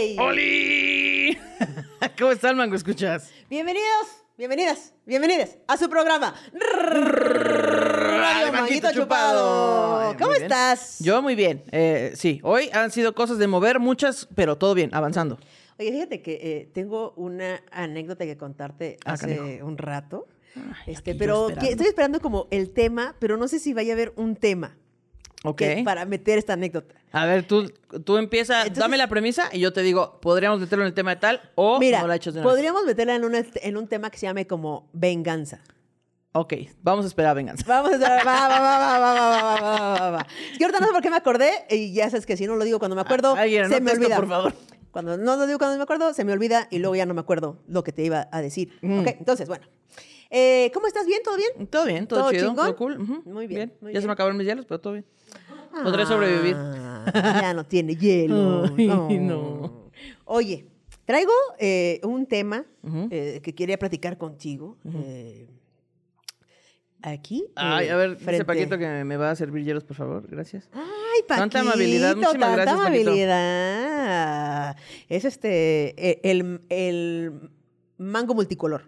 ¡Oli! ¿Cómo están, Mango? ¿Escuchas? Bienvenidos, bienvenidas, bienvenidas a su programa Radio Manguito Chupado. ¿Cómo bien. estás? Yo muy bien. Eh, sí, hoy han sido cosas de mover muchas, pero todo bien, avanzando. Oye, fíjate que eh, tengo una anécdota que contarte Ah, hace canijo. un rato. Ay, este, pero estoy esperando como el tema, pero no sé si vaya a haber un tema Ok. que- para meter esta anécdota. A ver, tú, tú empieza, Entonces- dame la premisa y yo te digo, podríamos meterlo en el tema de tal o Mira, no la echas de una vez? podríamos meterla en, una- en un tema que se llame como venganza. Ok, vamos a esperar a venganza. Vamos a estar, va, va, va, va, va, va, va, va, va, va. Que ahorita no sé por qué me acordé y ya sabes que si no lo digo cuando me acuerdo, Alguien, se me esto, olvida. por favor. Cuando no lo digo cuando me acuerdo, se me olvida y luego ya no me acuerdo lo que te iba a decir. Mm. Ok, entonces, bueno. Eh, ¿Cómo estás? ¿Bien? ¿Todo bien? Todo bien, todo, ¿Todo chido, chingón? todo cool. Muy bien, muy ya bien. se me acabaron mis hielos, pero todo bien. Podré sobrevivir. Ah, ya no tiene hielo. Ay, No. no. Oye, traigo eh, un tema eh, que quería platicar contigo. aquí. Ay, a ver, dice frente- Paquito que me va a servir hielos, por favor. Gracias. Ay, Paquito. Tanta amabilidad, muchísimas tanta gracias, Paquito. amabilidad. Es este, eh, el, el mango multicolor.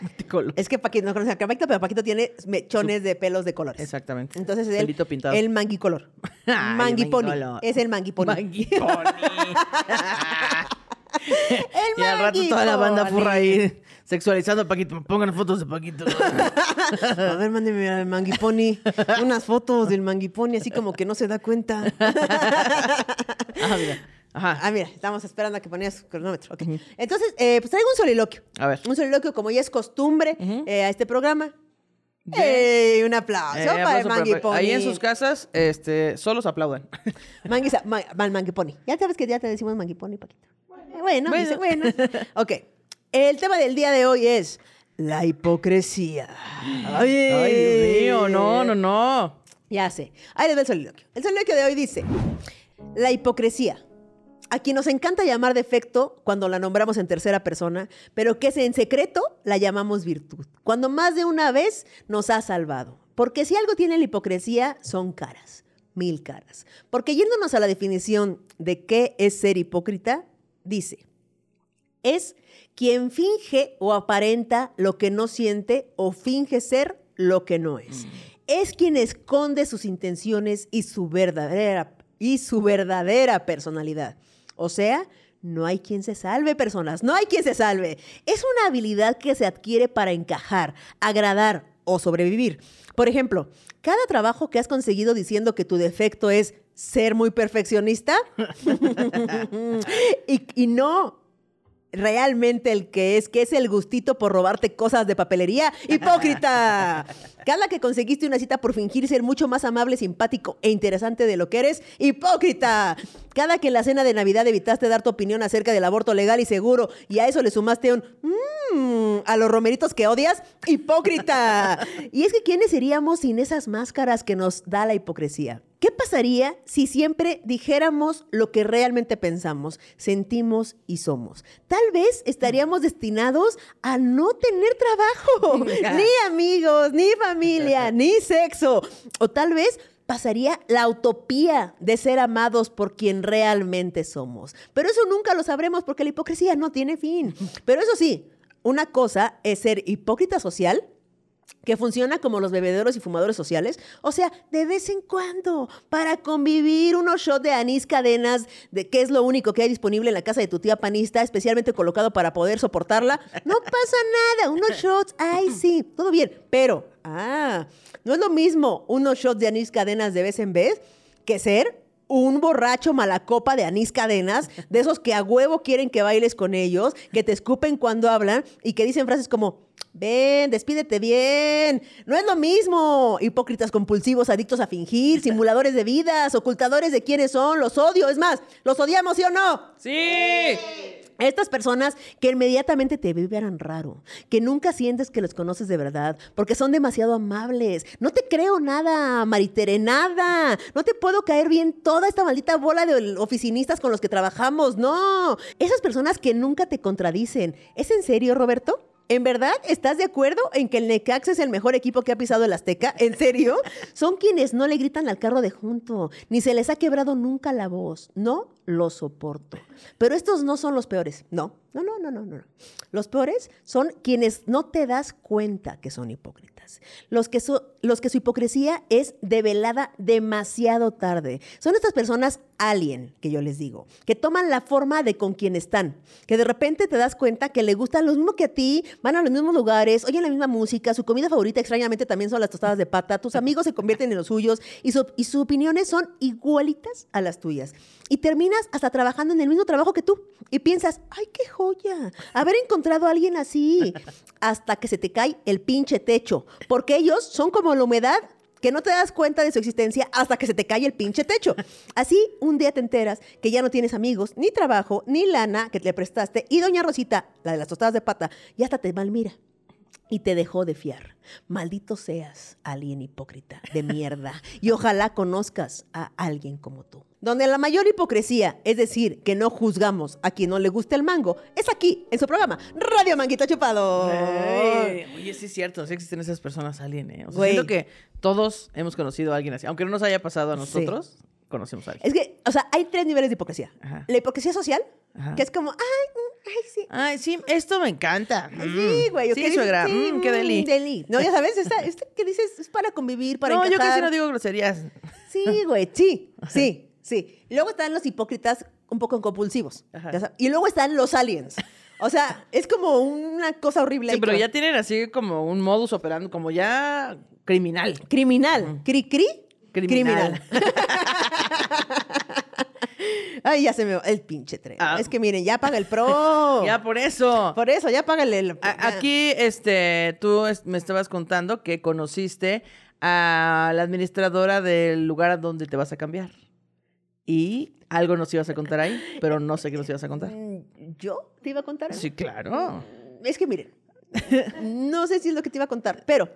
Multicolor. Es que Paquito no conoce a Paquito, pero Paquito tiene mechones de pelos de colores. Exactamente. Entonces es el, Pelito pintado. el manguicolor. Ay, manguiponi. Es el manguiponi. Manguiponi. El y al rato toda la banda furra ahí sexualizando a Paquito. Pongan fotos de Paquito. A ver, mándeme al manguiponi unas fotos del manguiponi, así como que no se da cuenta. ah, mira. Ajá. Ah, mira, estamos esperando a que ponías cronómetro. ok. Entonces, eh, pues traigo un soliloquio. A ver. Un soliloquio, como ya es costumbre eh, a este programa. Bien. ey, un aplauso Eh, para el manguiponi. Ahí en sus casas, este, solos aplaudan. Manguisa- ma- manguiponi. Ya sabes que ya te decimos manguiponi, Paquito. Bueno, Bueno. dice, bueno. Ok. El tema del día de hoy es la hipocresía. Ay, Ay, Dios mío, no, no, no. Ya sé. Ahí les va el soliloquio. El soliloquio de hoy dice: La hipocresía. A quien nos encanta llamar defecto cuando la nombramos en tercera persona, pero que es en secreto la llamamos virtud. Cuando más de una vez nos ha salvado. Porque si algo tiene la hipocresía, son caras. Mil caras. Porque yéndonos a la definición de qué es ser hipócrita, dice: es quien finge o aparenta lo que no siente o finge ser lo que no es. Es quien esconde sus intenciones y su verdadera y su verdadera personalidad. O sea, no hay quien se salve, personas, no hay quien se salve. Es una habilidad que se adquiere para encajar, agradar o sobrevivir. Por ejemplo, cada trabajo que has conseguido diciendo que tu defecto es ser muy perfeccionista y, y no realmente el que es, que es el gustito por robarte cosas de papelería. ¡Hipócrita! Cada que conseguiste una cita por fingir ser mucho más amable, simpático e interesante de lo que eres, ¡hipócrita! Cada que en la cena de Navidad evitaste dar tu opinión acerca del aborto legal y seguro y a eso le sumaste un mmm a los romeritos que odias, ¡hipócrita! Y es que ¿quiénes seríamos sin esas máscaras que nos da la hipocresía? ¿Qué pasaría si siempre dijéramos lo que realmente pensamos, sentimos y somos? Tal vez estaríamos destinados a no tener trabajo, ni amigos, ni familia, ni sexo. O tal vez pasaría la utopía de ser amados por quien realmente somos. Pero eso nunca lo sabremos porque la hipocresía no tiene fin. Pero eso sí, una cosa es ser hipócrita social que funciona como los bebederos y fumadores sociales, o sea, de vez en cuando, para convivir unos shots de anís cadenas, de que es lo único que hay disponible en la casa de tu tía panista, especialmente colocado para poder soportarla, no pasa nada, unos shots, ay sí, todo bien, pero, ah, no es lo mismo unos shots de anís cadenas de vez en vez que ser un borracho malacopa de anís cadenas, de esos que a huevo quieren que bailes con ellos, que te escupen cuando hablan y que dicen frases como, ven, despídete bien. No es lo mismo. Hipócritas compulsivos, adictos a fingir, simuladores de vidas, ocultadores de quiénes son, los odio. Es más, ¿los odiamos, sí o no? ¡Sí! Estas personas que inmediatamente te vibran raro, que nunca sientes que los conoces de verdad, porque son demasiado amables. No te creo nada, Maritere, nada. No te puedo caer bien toda esta maldita bola de oficinistas con los que trabajamos, no. Esas personas que nunca te contradicen. ¿Es en serio, Roberto? ¿En verdad estás de acuerdo en que el Necaxa es el mejor equipo que ha pisado el Azteca? ¿En serio? Son quienes no le gritan al carro de junto, ni se les ha quebrado nunca la voz. No los soporto. Pero estos no son los peores. No, no, no, no, no, no. Los peores son quienes no te das cuenta que son hipócritas. Los que, so- los que su hipocresía es develada demasiado tarde. Son estas personas alien, que yo les digo, que toman la forma de con quien están, que de repente te das cuenta que le gustan lo mismo que a ti, van a los mismos lugares, oyen la misma música, su comida favorita extrañamente también son las tostadas de pata, tus amigos se convierten en los suyos y, su- y sus opiniones son igualitas a las tuyas. Y hasta trabajando en el mismo trabajo que tú y piensas, ay, qué joya, haber encontrado a alguien así, hasta que se te cae el pinche techo, porque ellos son como la humedad que no te das cuenta de su existencia hasta que se te cae el pinche techo. Así, un día te enteras que ya no tienes amigos, ni trabajo, ni lana que te prestaste, y doña Rosita, la de las tostadas de pata, ya hasta te malmira y te dejó de fiar. Maldito seas, alien hipócrita de mierda. Y ojalá conozcas a alguien como tú. Donde la mayor hipocresía, es decir, que no juzgamos a quien no le gusta el mango, es aquí, en su programa, Radio Manguito Chupado. Oye, sí es cierto, sí existen esas personas alien, ¿eh? O sea, siento que todos hemos conocido a alguien así. Aunque no nos haya pasado a Sí. Conocemos a alguien. Es que, o sea, hay tres niveles de hipocresía. Ajá. La hipocresía social, Ajá. que es como, ay, mm, ay, sí. Ay, sí, esto me encanta. Sí, güey. Sí, suegra. sí, mm, qué mm, deli. deli. No, ya sabes, esta, esta que dices es para convivir, para no, yo encajar. casi no digo groserías. Sí, güey, sí, sí, sí. Luego están los hipócritas un poco compulsivos. Ajá. Y luego están los aliens. O sea, es como una cosa horrible. Sí, pero ya tienen así como un modus operandi, como ya criminal. Criminal. Cri, cri. Criminal. Ay, ya se me va el pinche tren. Ah. Es que miren, ya paga el pro. Ya por eso. Por eso, ya págale el. A- Aquí, este, tú es- me estabas contando que conociste a la administradora del lugar a donde te vas a cambiar. Y algo nos ibas a contar ahí, pero no sé qué nos ibas a contar. Mm, ¿Yo te iba a contar? Sí, claro. Es que miren, no sé si es lo que te iba a contar, pero.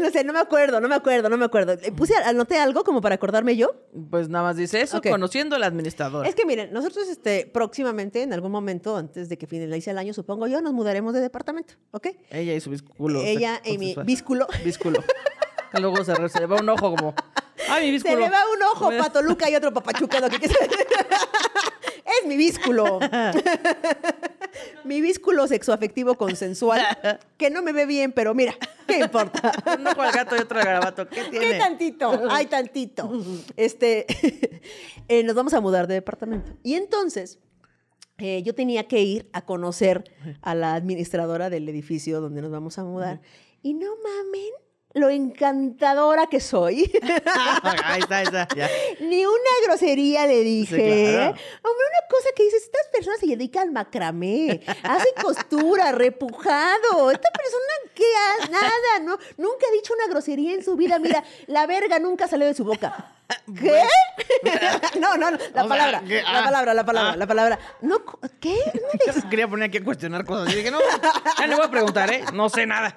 No sé, no me acuerdo, no me acuerdo, no me acuerdo. Le Puse, anoté algo como para acordarme yo. Pues nada más dice eso, Ok. conociendo a la administradora. Es que miren, nosotros este, próximamente, en algún momento, antes de que finalice el año, supongo yo, nos mudaremos de departamento, ¿ok? Ella y su bísculo. Ella y mi bísculo. Bísculo. Luego se, se le va un ojo como. ¡Ay, mi Se bísculo! le va un ojo para Toluca y otro para Pachuca. quieras. es mi bísculo. Mi bísculo sexoafectivo consensual, que no me ve bien, pero mira, ¿qué importa? Un ojo al gato y otro garabato. ¿Qué tiene? ¿Qué tantito? Ay, tantito. Este, eh, nos vamos a mudar de departamento. Y entonces, eh, yo tenía que ir a conocer a la administradora del edificio donde nos vamos a mudar. Y no mamen lo encantadora que soy. ahí está, ahí está. Ya. Ni una grosería le dije. claro. Hombre, una cosa que dices, estas personas se dedican al macramé, hacen costura, repujado. Esta persona, ¿qué hace? Nada, no, nunca ha dicho una grosería en su vida. Mira, la verga nunca salió de su boca. ¿Qué? no, no, no, la sea, palabra, la ah, palabra, la palabra, ah. la palabra. No, ¿qué? No Yo quería poner aquí a cuestionar cosas. Y dije, no, ya no voy a preguntar, ¿eh? No sé nada.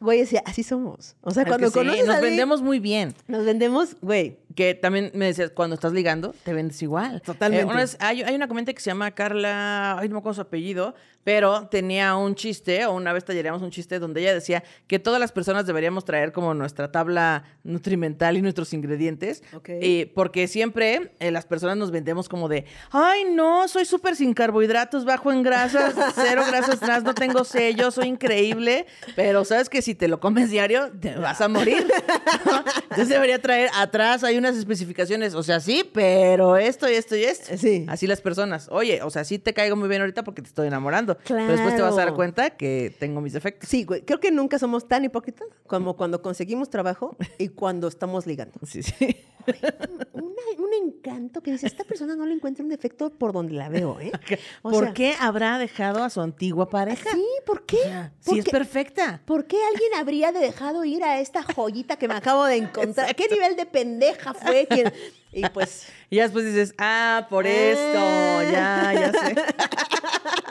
Güey, así somos. O sea, Es cuando que sí, conoces nos a vendemos muy bien. nos vendemos, güey. Que también me decías, cuando estás ligando, te vendes igual. Totalmente. Eh, una vez- hay, hay una comenta que se llama Carla, ay, no me acuerdo su apellido, pero tenía un chiste, o una vez talleríamos un chiste donde ella decía que todas las personas deberíamos traer como nuestra tabla nutrimental y nuestros ingredientes. Ok. eh, porque siempre eh, las personas nos vendemos como de, ay, no, soy súper sin carbohidratos, bajo en grasas, cero grasas trans, no tengo sello, soy increíble, pero sabes que si te lo comes diario, te vas a morir. ¿no? Entonces debería traer atrás, hay unas especificaciones, o sea, sí, pero esto y esto y esto. Sí. Así las personas, oye, o sea, sí te caigo muy bien ahorita porque te estoy enamorando, pero después te vas a dar Claro. cuenta que tengo mis defectos. Sí, güey. Creo que nunca somos tan hipócritas como cuando conseguimos trabajo y cuando estamos ligando. Sí, sí. Una- un encanto que dice, esta persona no le encuentra un defecto por donde la veo, ¿eh? O ¿Por sea, qué habrá dejado a su antigua pareja? Sí, ¿por qué? Sí, ¿Por es perfecta. ¿Por qué alguien habría de dejado ir a esta joyita que me acabo de encontrar? ¿Qué nivel de pendeja fue quien...? Y pues... Y ya después dices, ah, por esto, ya, ya sé.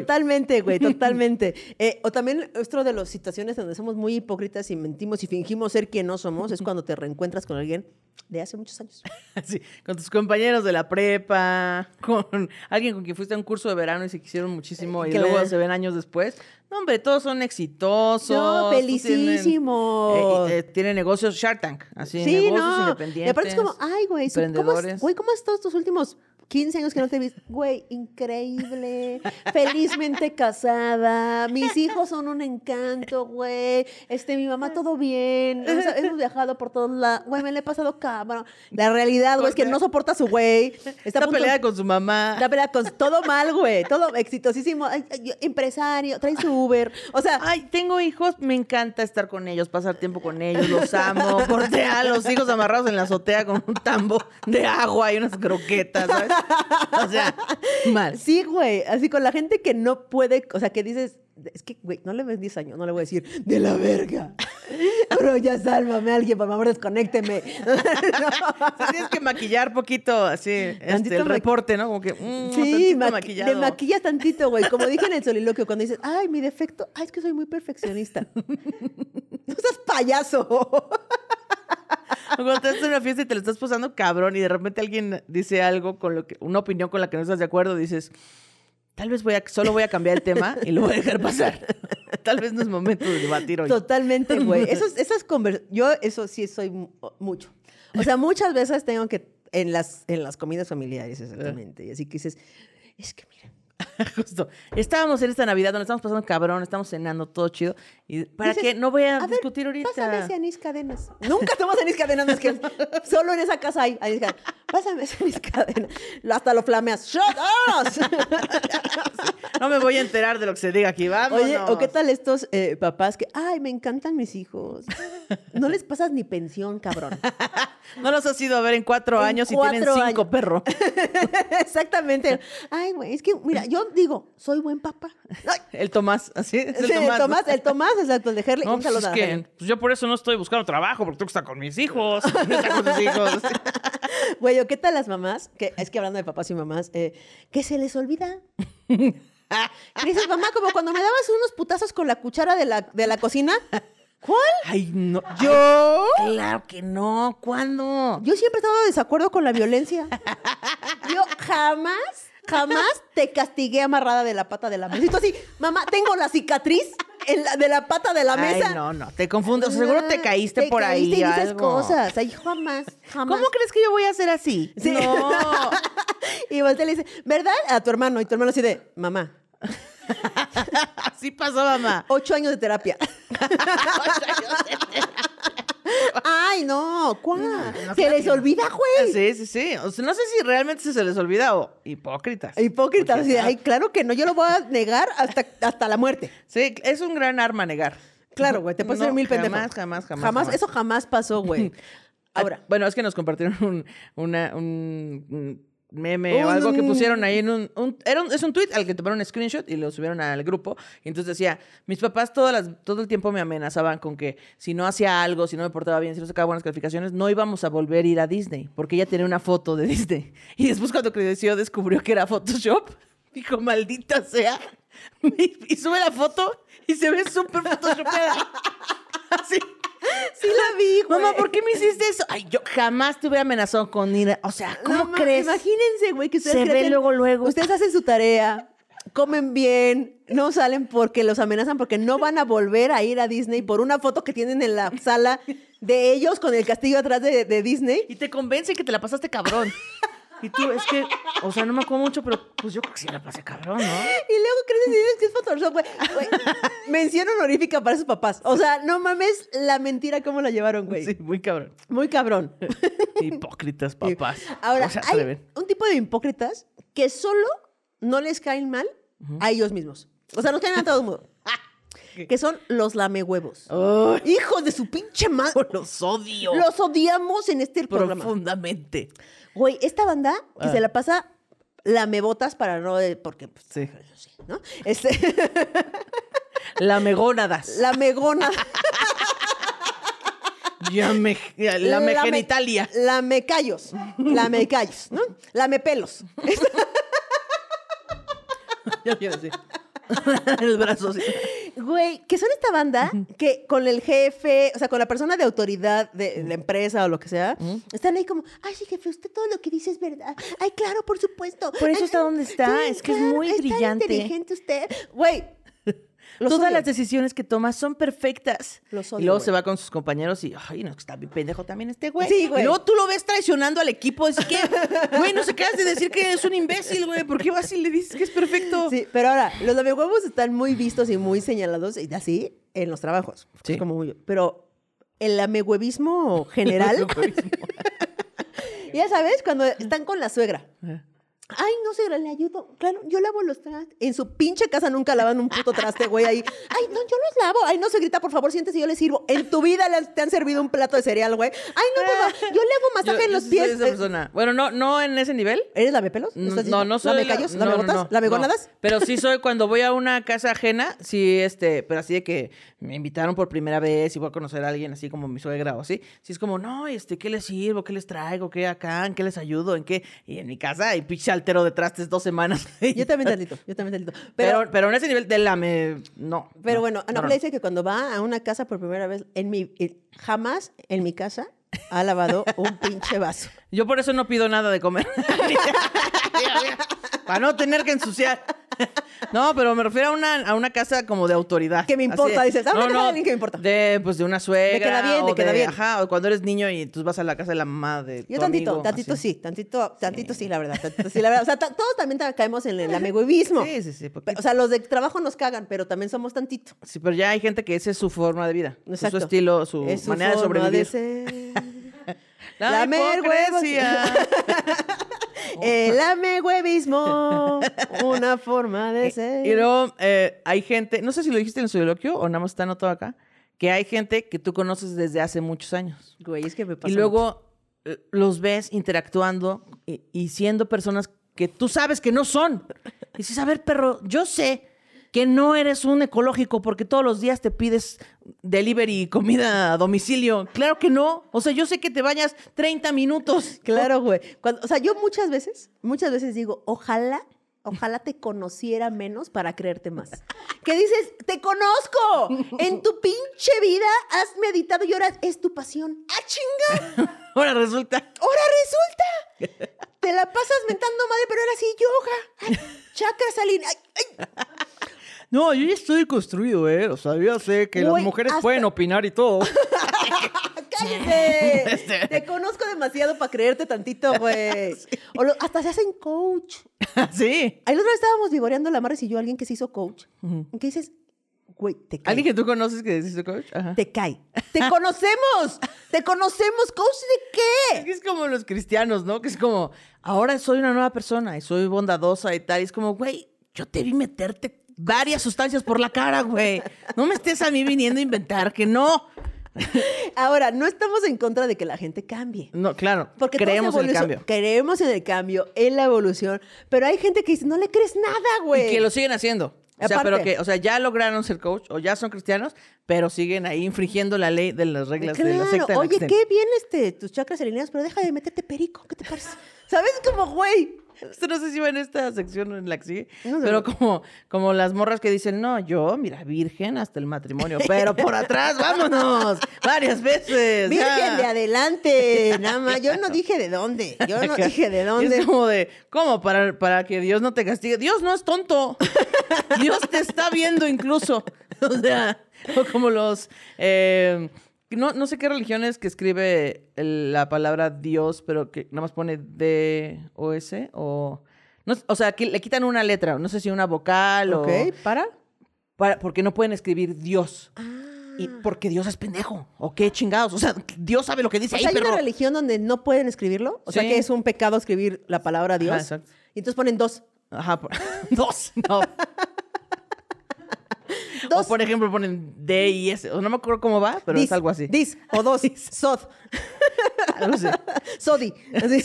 Totalmente, güey, totalmente. Eh, o también otro de las situaciones donde somos muy hipócritas y mentimos y fingimos ser quien no somos es cuando te reencuentras con alguien de hace muchos años. Sí, con tus compañeros de la prepa, con alguien con quien fuiste a un curso de verano y se quisieron muchísimo y Que luego se ven años después. No, hombre, todos son exitosos. No, tienen- felicísimos. eh, eh, tienen negocios Shark Tank, así, Sí, negocios no. independientes. Y aparte es como, ay, güey, ¿cómo, güey, ¿cómo has estado estos últimos 15 años que no te vi? Güey, increíble, felizmente casada, mis hijos son un encanto, güey, este, mi mamá todo bien, hemos, viajado por todos lados, güey, me le he pasado cabrón. La realidad, güey, es que no soporta a su güey. Está, peleada con su mamá. Está peleada con todo mal, güey, todo exitosísimo, ay, empresario, trae su Uber, o sea... Ay, tengo hijos, me encanta estar con ellos, pasar tiempo con ellos, los amo. Corté a los hijos amarrados en la azotea con un tambo de agua y unas croquetas, ¿sabes? O sea, mal. Sí, güey. Así con la gente que no puede, o sea, que dices, es que, güey, no le ves 10 años, no le voy a decir, de la verga. Pero ya sálvame alguien, por favor, desconécteme. Sí, tienes que maquillar poquito, así, este, el reporte, ¿no? Como que, mm, Sí, ma- maquillado. le maquillas tantito, güey. Como dije en el soliloquio, cuando dices, ay, mi defecto, ay, es que soy muy perfeccionista. no seas payaso. Cuando estás en una fiesta y te lo estás pasando cabrón y de repente alguien dice algo con lo que, una opinión con la que no estás de acuerdo, dices, tal vez voy a, solo voy a cambiar el tema y lo voy a dejar pasar. tal vez no es momento de debatir hoy. Totalmente, güey. Esos, esas conver- Yo eso sí soy mu- mucho. O sea, muchas veces tengo que, en las, en las comidas familiares, exactamente. Y así que dices, es que mira, Justo. Estábamos en esta Navidad donde estamos pasando cabrón, estamos cenando todo chido. ¿Y para qué? No voy a, a ver, discutir ahorita. Pásame ese anís cadenas. Nunca tomas anís cadenas, más que solo en esa casa hay anís cadenas. Pásame ese anís cadenas. Hasta lo flameas. ¡Shut up! No me voy a enterar de lo que se diga aquí. Vamos. Oye, ¿o qué tal estos eh, papás que, ay, me encantan mis hijos? No les pasas ni pensión, cabrón. No los has ido a ver en cuatro En años y tienen cinco perros. Exactamente. Ay, güey, es que, mira, yo digo, soy buen papá. Ay, El Tomás, así es el sí, Tomás. el Tomás, el Tomás, exacto, el de Herley. No, pues es que Herley. pues yo por eso no estoy buscando trabajo, porque tengo que estar con mis hijos. Con hijos. Güey, ¿o qué tal las mamás? Que, es que hablando de papás y mamás, eh, que se les olvida. Y dices, mamá, como cuando me dabas unos putazos con la cuchara de la, de la cocina. ¿Cuál? Ay, no. ¿Yo? Claro que no. ¿Cuándo? Yo siempre he estado de desacuerdo con la violencia. Yo jamás, jamás te castigué amarrada de la pata de la mesa. Y tú así, mamá, tengo la cicatriz en la- de la pata de la mesa. Ay, no, no. Te confundo. Seguro te Ah, caíste te por ahí. caíste y dices algo. cosas. Ay, jamás, jamás. ¿Cómo crees que yo voy a hacer así? Sí. No. Y voltea le dice, ¿verdad? A tu hermano. Y tu hermano así de, mamá, Así pasó, mamá. ocho años de terapia. Ay, no, ¿cuál? no, Se les olvida, güey. Sí, sí, sí. O sea, no sé si realmente se les olvida o hipócritas. Hipócrita. Porque, así de, ah, Ay, claro que no, yo lo voy a negar hasta, hasta la muerte. Sí, es un gran arma negar. Claro, güey, te puedes hacer mil pendejos. Jamás, jamás, jamás. Jamás, eso jamás pasó, güey. Ahora. Ahora, Bueno, es que nos compartieron un, una, un, un meme o algo que pusieron ahí en un... un- era un- es un tweet al que tomaron un screenshot y lo subieron al grupo. Y entonces decía, mis papás todas las, todo el tiempo me amenazaban con que si no hacía algo, si no me portaba bien, si no sacaba buenas calificaciones, no íbamos a volver a ir a Disney. Porque ella tenía una foto de Disney. Y después cuando creció descubrió que era Photoshop. Dijo, maldita sea. Y, y sube la foto y se ve súper photoshopeada. Así. sí la vi, güey. Mamá, ¿por qué me hiciste eso? Ay, yo jamás te hubiera amenazado con ir. O sea, ¿cómo crees? Imagínense, güey, que ustedes Se ve luego, luego. Ustedes hacen su tarea, comen bien, no salen porque los amenazan porque no van a volver a ir a Disney por una foto que tienen en la sala de ellos con el castillo atrás de, de Disney. Y te convence que te la pasaste cabrón. Y tú, es que, o sea, no me acuerdo mucho, pero pues yo creo que sí la pasé cabrón, ¿no? Y luego crees y dices que es Photoshop, güey. Mención honorífica para sus papás. O sea, no mames la mentira cómo la llevaron, güey. Sí, muy cabrón. Muy cabrón. Hipócritas, papás. Ahora, No hay un tipo de hipócritas que solo no les caen mal a ellos mismos. O sea, nos caen a todo el mundo. que son los lamehuevos. Ay, Hijos de su pinche madre. los odio. Los odiamos en este programa. profundamente. Güey, esta banda que Ah. se la pasa lamebotas para no... Porque, pues, Sí. sí, ¿no? Este, Lamegónadas. lamegona. Llame, lame Lame- genitalia. Lamecallos. Lamecallos, ¿no? Lamepelos. Ya quiero decir. el brazo. sí. Güey, que son esta banda que con el jefe, o sea, con la persona de autoridad de la empresa o lo que sea, están ahí como, ay, sí, jefe, usted todo lo que dice es verdad. Ay, claro, por supuesto. Por eso Ay, está donde está, es que es muy brillante. inteligente usted. Güey, los Todas odio. las decisiones que tomas son perfectas. Los y luego güey. se va con sus compañeros y, ay, no, está bien pendejo también este güey. Sí, güey. Y luego tú lo ves traicionando al equipo. Es que, güey, no se acabas de decir que es un imbécil, güey. ¿Por qué vas y le dices que es perfecto? Sí, pero ahora, los huevos están muy vistos y muy señalados, y así, en los trabajos. Sí. Es como muy- pero el amehuevismo general, ya sabes, cuando están con la suegra. Ay, no, suegra, le ayudo. Claro, yo lavo los trastes. En su pinche casa nunca lavan un puto traste, güey, ahí. Ay, no, yo los lavo. Ay, no, suegrita, por favor, siéntese y yo le sirvo. En tu vida te han servido un plato de cereal, güey. Ay, no, favor, yo le hago masaje Yo- en los pies. soy esa Eh, persona. Bueno, no, no en ese nivel. ¿Eres lamepelos? ¿Me No, estás no, no soy. ¿Lamecallos? la- no, no, ¿Lamegotas? no, no. Pero sí soy cuando voy a una casa ajena, sí, este, pero así de que me invitaron por primera vez y voy a conocer a alguien así como mi suegra o así. Sí es como, no, este, ¿qué les sirvo? ¿Qué les traigo? ¿Qué acá? ¿En qué les ayudo? ¿En qué? Y en mi casa hay pinche altero de trastes dos semanas. Yo también tantito, yo también tantito. Pero, Pero, pero, en ese nivel de la me. No. pero no, bueno, no, Ana no. Paula dice que cuando va a una casa por primera vez, en mi, eh, jamás en mi casa ha lavado un pinche vaso. Yo por eso no pido nada de comer. Para no tener que ensuciar. No, pero me refiero a una, a una casa como de autoridad. Que me importa, dices, "Ah, casa de alguien que me importa". De, pues, de una suegra. De queda bien, de queda bien. Ajá, o cuando eres niño y tú vas a la casa de la mamá de Yo tu tantito, amigo, tantito así. sí, tantito, tantito sí, la verdad. tantito sí, la verdad. O sea, todos también ta- caemos en el amehuevismo. Sí, sí, sí. poquito. O sea, los de trabajo nos cagan, pero también somos tantito. Sí, pero ya hay gente que ese es su forma de vida. Es Exacto. su estilo, su Es su manera de sobrevivir. ser. La huevos. hipocresía. El amehuevismo, una forma de ser. Y luego eh, hay gente, no sé si lo dijiste en el soliloquio o nada más está anotado acá, que hay gente que tú conoces desde hace muchos años. Güey, es que me pasa Y luego eh, los ves interactuando y, y siendo personas que tú sabes que no son. Y dices, a ver, perro, yo sé que no eres un ecológico porque todos los días te pides delivery comida a domicilio. Claro que no. O sea, yo sé que te bañas 30 minutos. Claro, güey. Cuando- o sea, yo muchas veces, muchas veces digo, ojalá, ojalá te conociera menos para creerte más. Que dices, te conozco. En tu pinche vida has meditado y ahora es tu pasión. ¡Ah, chinga! Ahora resulta. Ahora resulta. Te la pasas mentando madre, pero ahora sí yoga. Ay, chakra salina. Ay, ay. No, yo ya estoy construido, ¿eh? O sea, yo sé que las mujeres hasta- pueden opinar y todo. ¡Cállate! Este. Te conozco demasiado para creerte tantito, güey. O lo- hasta se hacen coach. sí. Ahí la otra vez estábamos vivoreando la Maris y yo, alguien que se hizo coach. ¿Qué dices? Güey, te cae. ¿Alguien que tú conoces que dice coach? Ajá. Te cae. ¡Te conocemos! ¡Te conocemos! ¿Coach de Es qué? que es como los cristianos, ¿no? Que es como, ahora soy una nueva persona y soy bondadosa y tal. Y es como, güey, yo te vi meterte varias sustancias por la cara, güey. No me estés a mí viniendo a inventar que no. Ahora, no estamos en contra de que la gente cambie. No, claro, Porque creemos en el cambio. Creemos en el cambio, en la evolución. Pero hay gente que dice, no le crees nada, güey. Y que lo siguen haciendo. O sea, Aparte. pero que, o sea, ya lograron ser coach o ya son cristianos, pero siguen ahí infringiendo la ley de las reglas de la secta. oye, qué bien este, tus chakras alineados, pero deja de meterte perico, ¿qué te parece? ¿Sabes? Como, güey. Esto no sé si va en esta sección en la que sigue, No sé. pero como, como las morras que dicen, no, yo, mira, virgen hasta el matrimonio, pero por atrás, vámonos, varias veces. Virgen ya". de adelante, nada más. Yo no dije de dónde. Yo no dije de dónde. Es como de, ¿cómo? Para, para que Dios no te castigue. Dios no es tonto. Dios te está viendo incluso. O sea, o como los... eh, no, no sé qué religión es que escribe el- la palabra Dios, pero que nada más pone D-O-S o... No, o sea, que le quitan una letra, no sé si una vocal Ok, o... para. para- porque no pueden escribir Dios. Y porque Dios es pendejo. ¿O qué chingados? O sea, Dios sabe lo que dice O ahí, sea, hay perro. una religión donde no pueden escribirlo. O sea, que es un pecado escribir la palabra Dios. Ajá, exacto. y entonces ponen dos. Ajá, por- dos. No. O por ejemplo ponen D y S. O no me acuerdo cómo va, pero Dis, es algo así. Dis o dos. Sod. Algo así. Sodi. Así.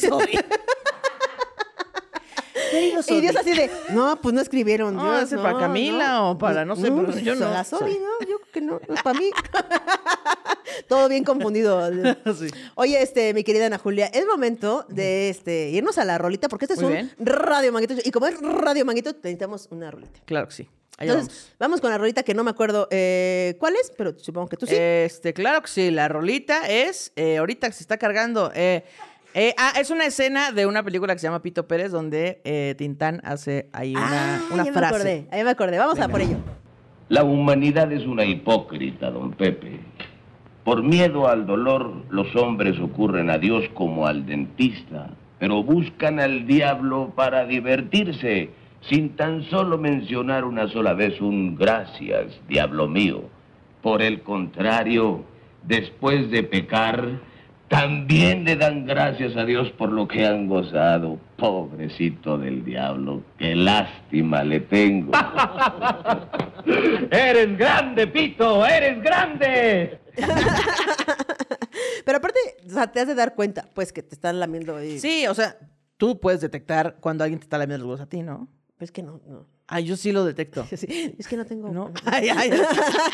Querido Y Sodi. Dios así de, no, pues no escribieron. No, Dios, para Camila o para no sé, pero pues, yo no. La Sodi. ¿no? Yo creo que no, no es para mí. Todo bien confundido. Sí. Oye, este, mi querida Ana Julia, es momento de este, irnos a la rolita, porque este es Muy un bien. radio manguito. Y como es radio manguito, necesitamos una rolita. Claro que sí. Entonces, vamos. con la rolita que no me acuerdo eh, cuál es, pero supongo que tú sí. Este, claro que sí, la rolita es, eh, ahorita se está cargando. eh, eh, ah, es una escena de una película que se llama Pito Pérez, donde eh, Tintán hace ahí una, ah, una ya me frase. acordé, ahí me acordé. Vamos a por ello. La humanidad es una hipócrita, don Pepe. Por miedo al dolor, los hombres ocurren a Dios como al dentista, pero buscan al diablo para divertirse, sin tan solo mencionar una sola vez un gracias, diablo mío. Por el contrario, después de pecar, también le dan gracias a Dios por lo que han gozado. Pobrecito del diablo, qué lástima le tengo. ¡Eres grande, Pito! ¡Eres grande! Pero aparte, o sea, te has de dar cuenta, pues, que te están lamiendo ahí. Sí, o sea, tú puedes detectar cuando alguien te está lamiendo los huevos a ti, ¿no? Pues que no, no. Ah, yo sí lo detecto. Sí, es que no tengo. ¿No? Ay, ay,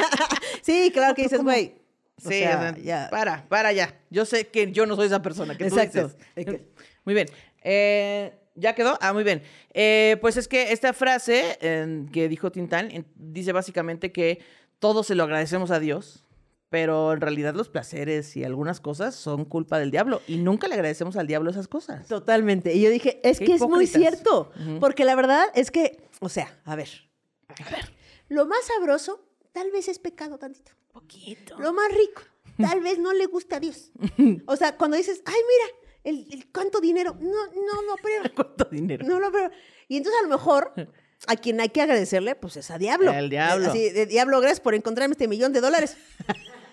Sí, claro que dices, güey. Sí, sea, o sea, ya. para, para ya. Yo sé que yo no soy esa persona que tú Exacto. dices. Muy bien. Eh, ¿Ya quedó? Ah, muy bien. Eh, pues es que esta frase eh, que dijo Tintán dice básicamente que todo se lo agradecemos a Dios, pero en realidad los placeres y algunas cosas son culpa del diablo y nunca le agradecemos al diablo esas cosas. Totalmente. Y yo dije, es Qué que es muy cierto. Porque la verdad es que, o sea, a ver. Lo más sabroso, tal vez es pecado tantito. Poquito. Lo más rico, tal vez no le gusta a Dios. O sea, cuando dices, ay, mira, el, el cuánto dinero, no, no lo aprueba. ¿Cuánto dinero? No lo aprueba. Y entonces a lo mejor a quien hay que agradecerle, pues es a Diablo. Al diablo. Así, de Diablo, gracias por encontrarme este millón de dólares.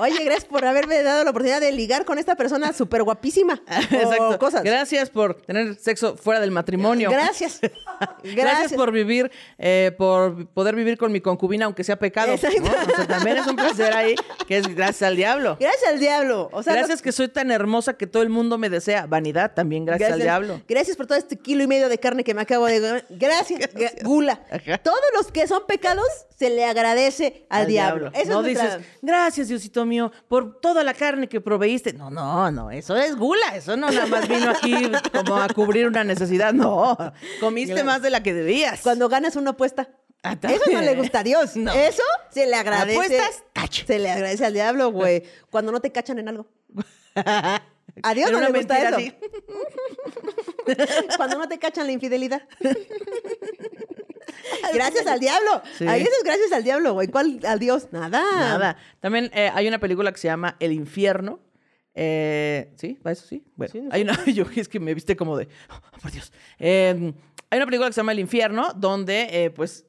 Oye, gracias por haberme dado la oportunidad de ligar con esta persona súper guapísima. Exacto. O cosas. Gracias por tener sexo fuera del matrimonio. Gracias. Gracias, Gracias. por vivir, eh, por poder vivir con mi concubina, aunque sea pecado. ¿no? Exacto. O sea, también es un placer ahí, que es gracias al diablo. Gracias al diablo. O sea, gracias que soy tan hermosa que todo el mundo me desea. Vanidad también, gracias, al diablo. Gracias por todo este kilo y medio de carne que me acabo de. Gracias. gra- Gula. Ajá. Todos los que son pecados se le agradece al, diablo. Eso no es nuestra- dices, gracias Diosito mío, por toda la carne que proveíste. No, no, no, eso es gula. Eso no nada más vino aquí como a cubrir una necesidad. No, comiste Claro. más de la que debías. Cuando ganas una apuesta. Ah, Eso no le gusta a Dios. No. Eso se le agradece. Apuestas. Se le agradece al diablo, güey. Cuando no te cachan en algo. A Dios no le gusta eso. así. Cuando no te cachan la infidelidad. gracias al diablo. Sí. Ahí eso es gracias al diablo, güey. ¿Cuál al Dios? Nada. Nada. También eh, hay una película que se llama El Infierno. Eh, ¿Sí? ¿Va eso sí? Bueno, Sí, no hay una, yo es que me viste como de, "Oh, por Dios. Eh, hay una película que se llama El Infierno, donde eh, pues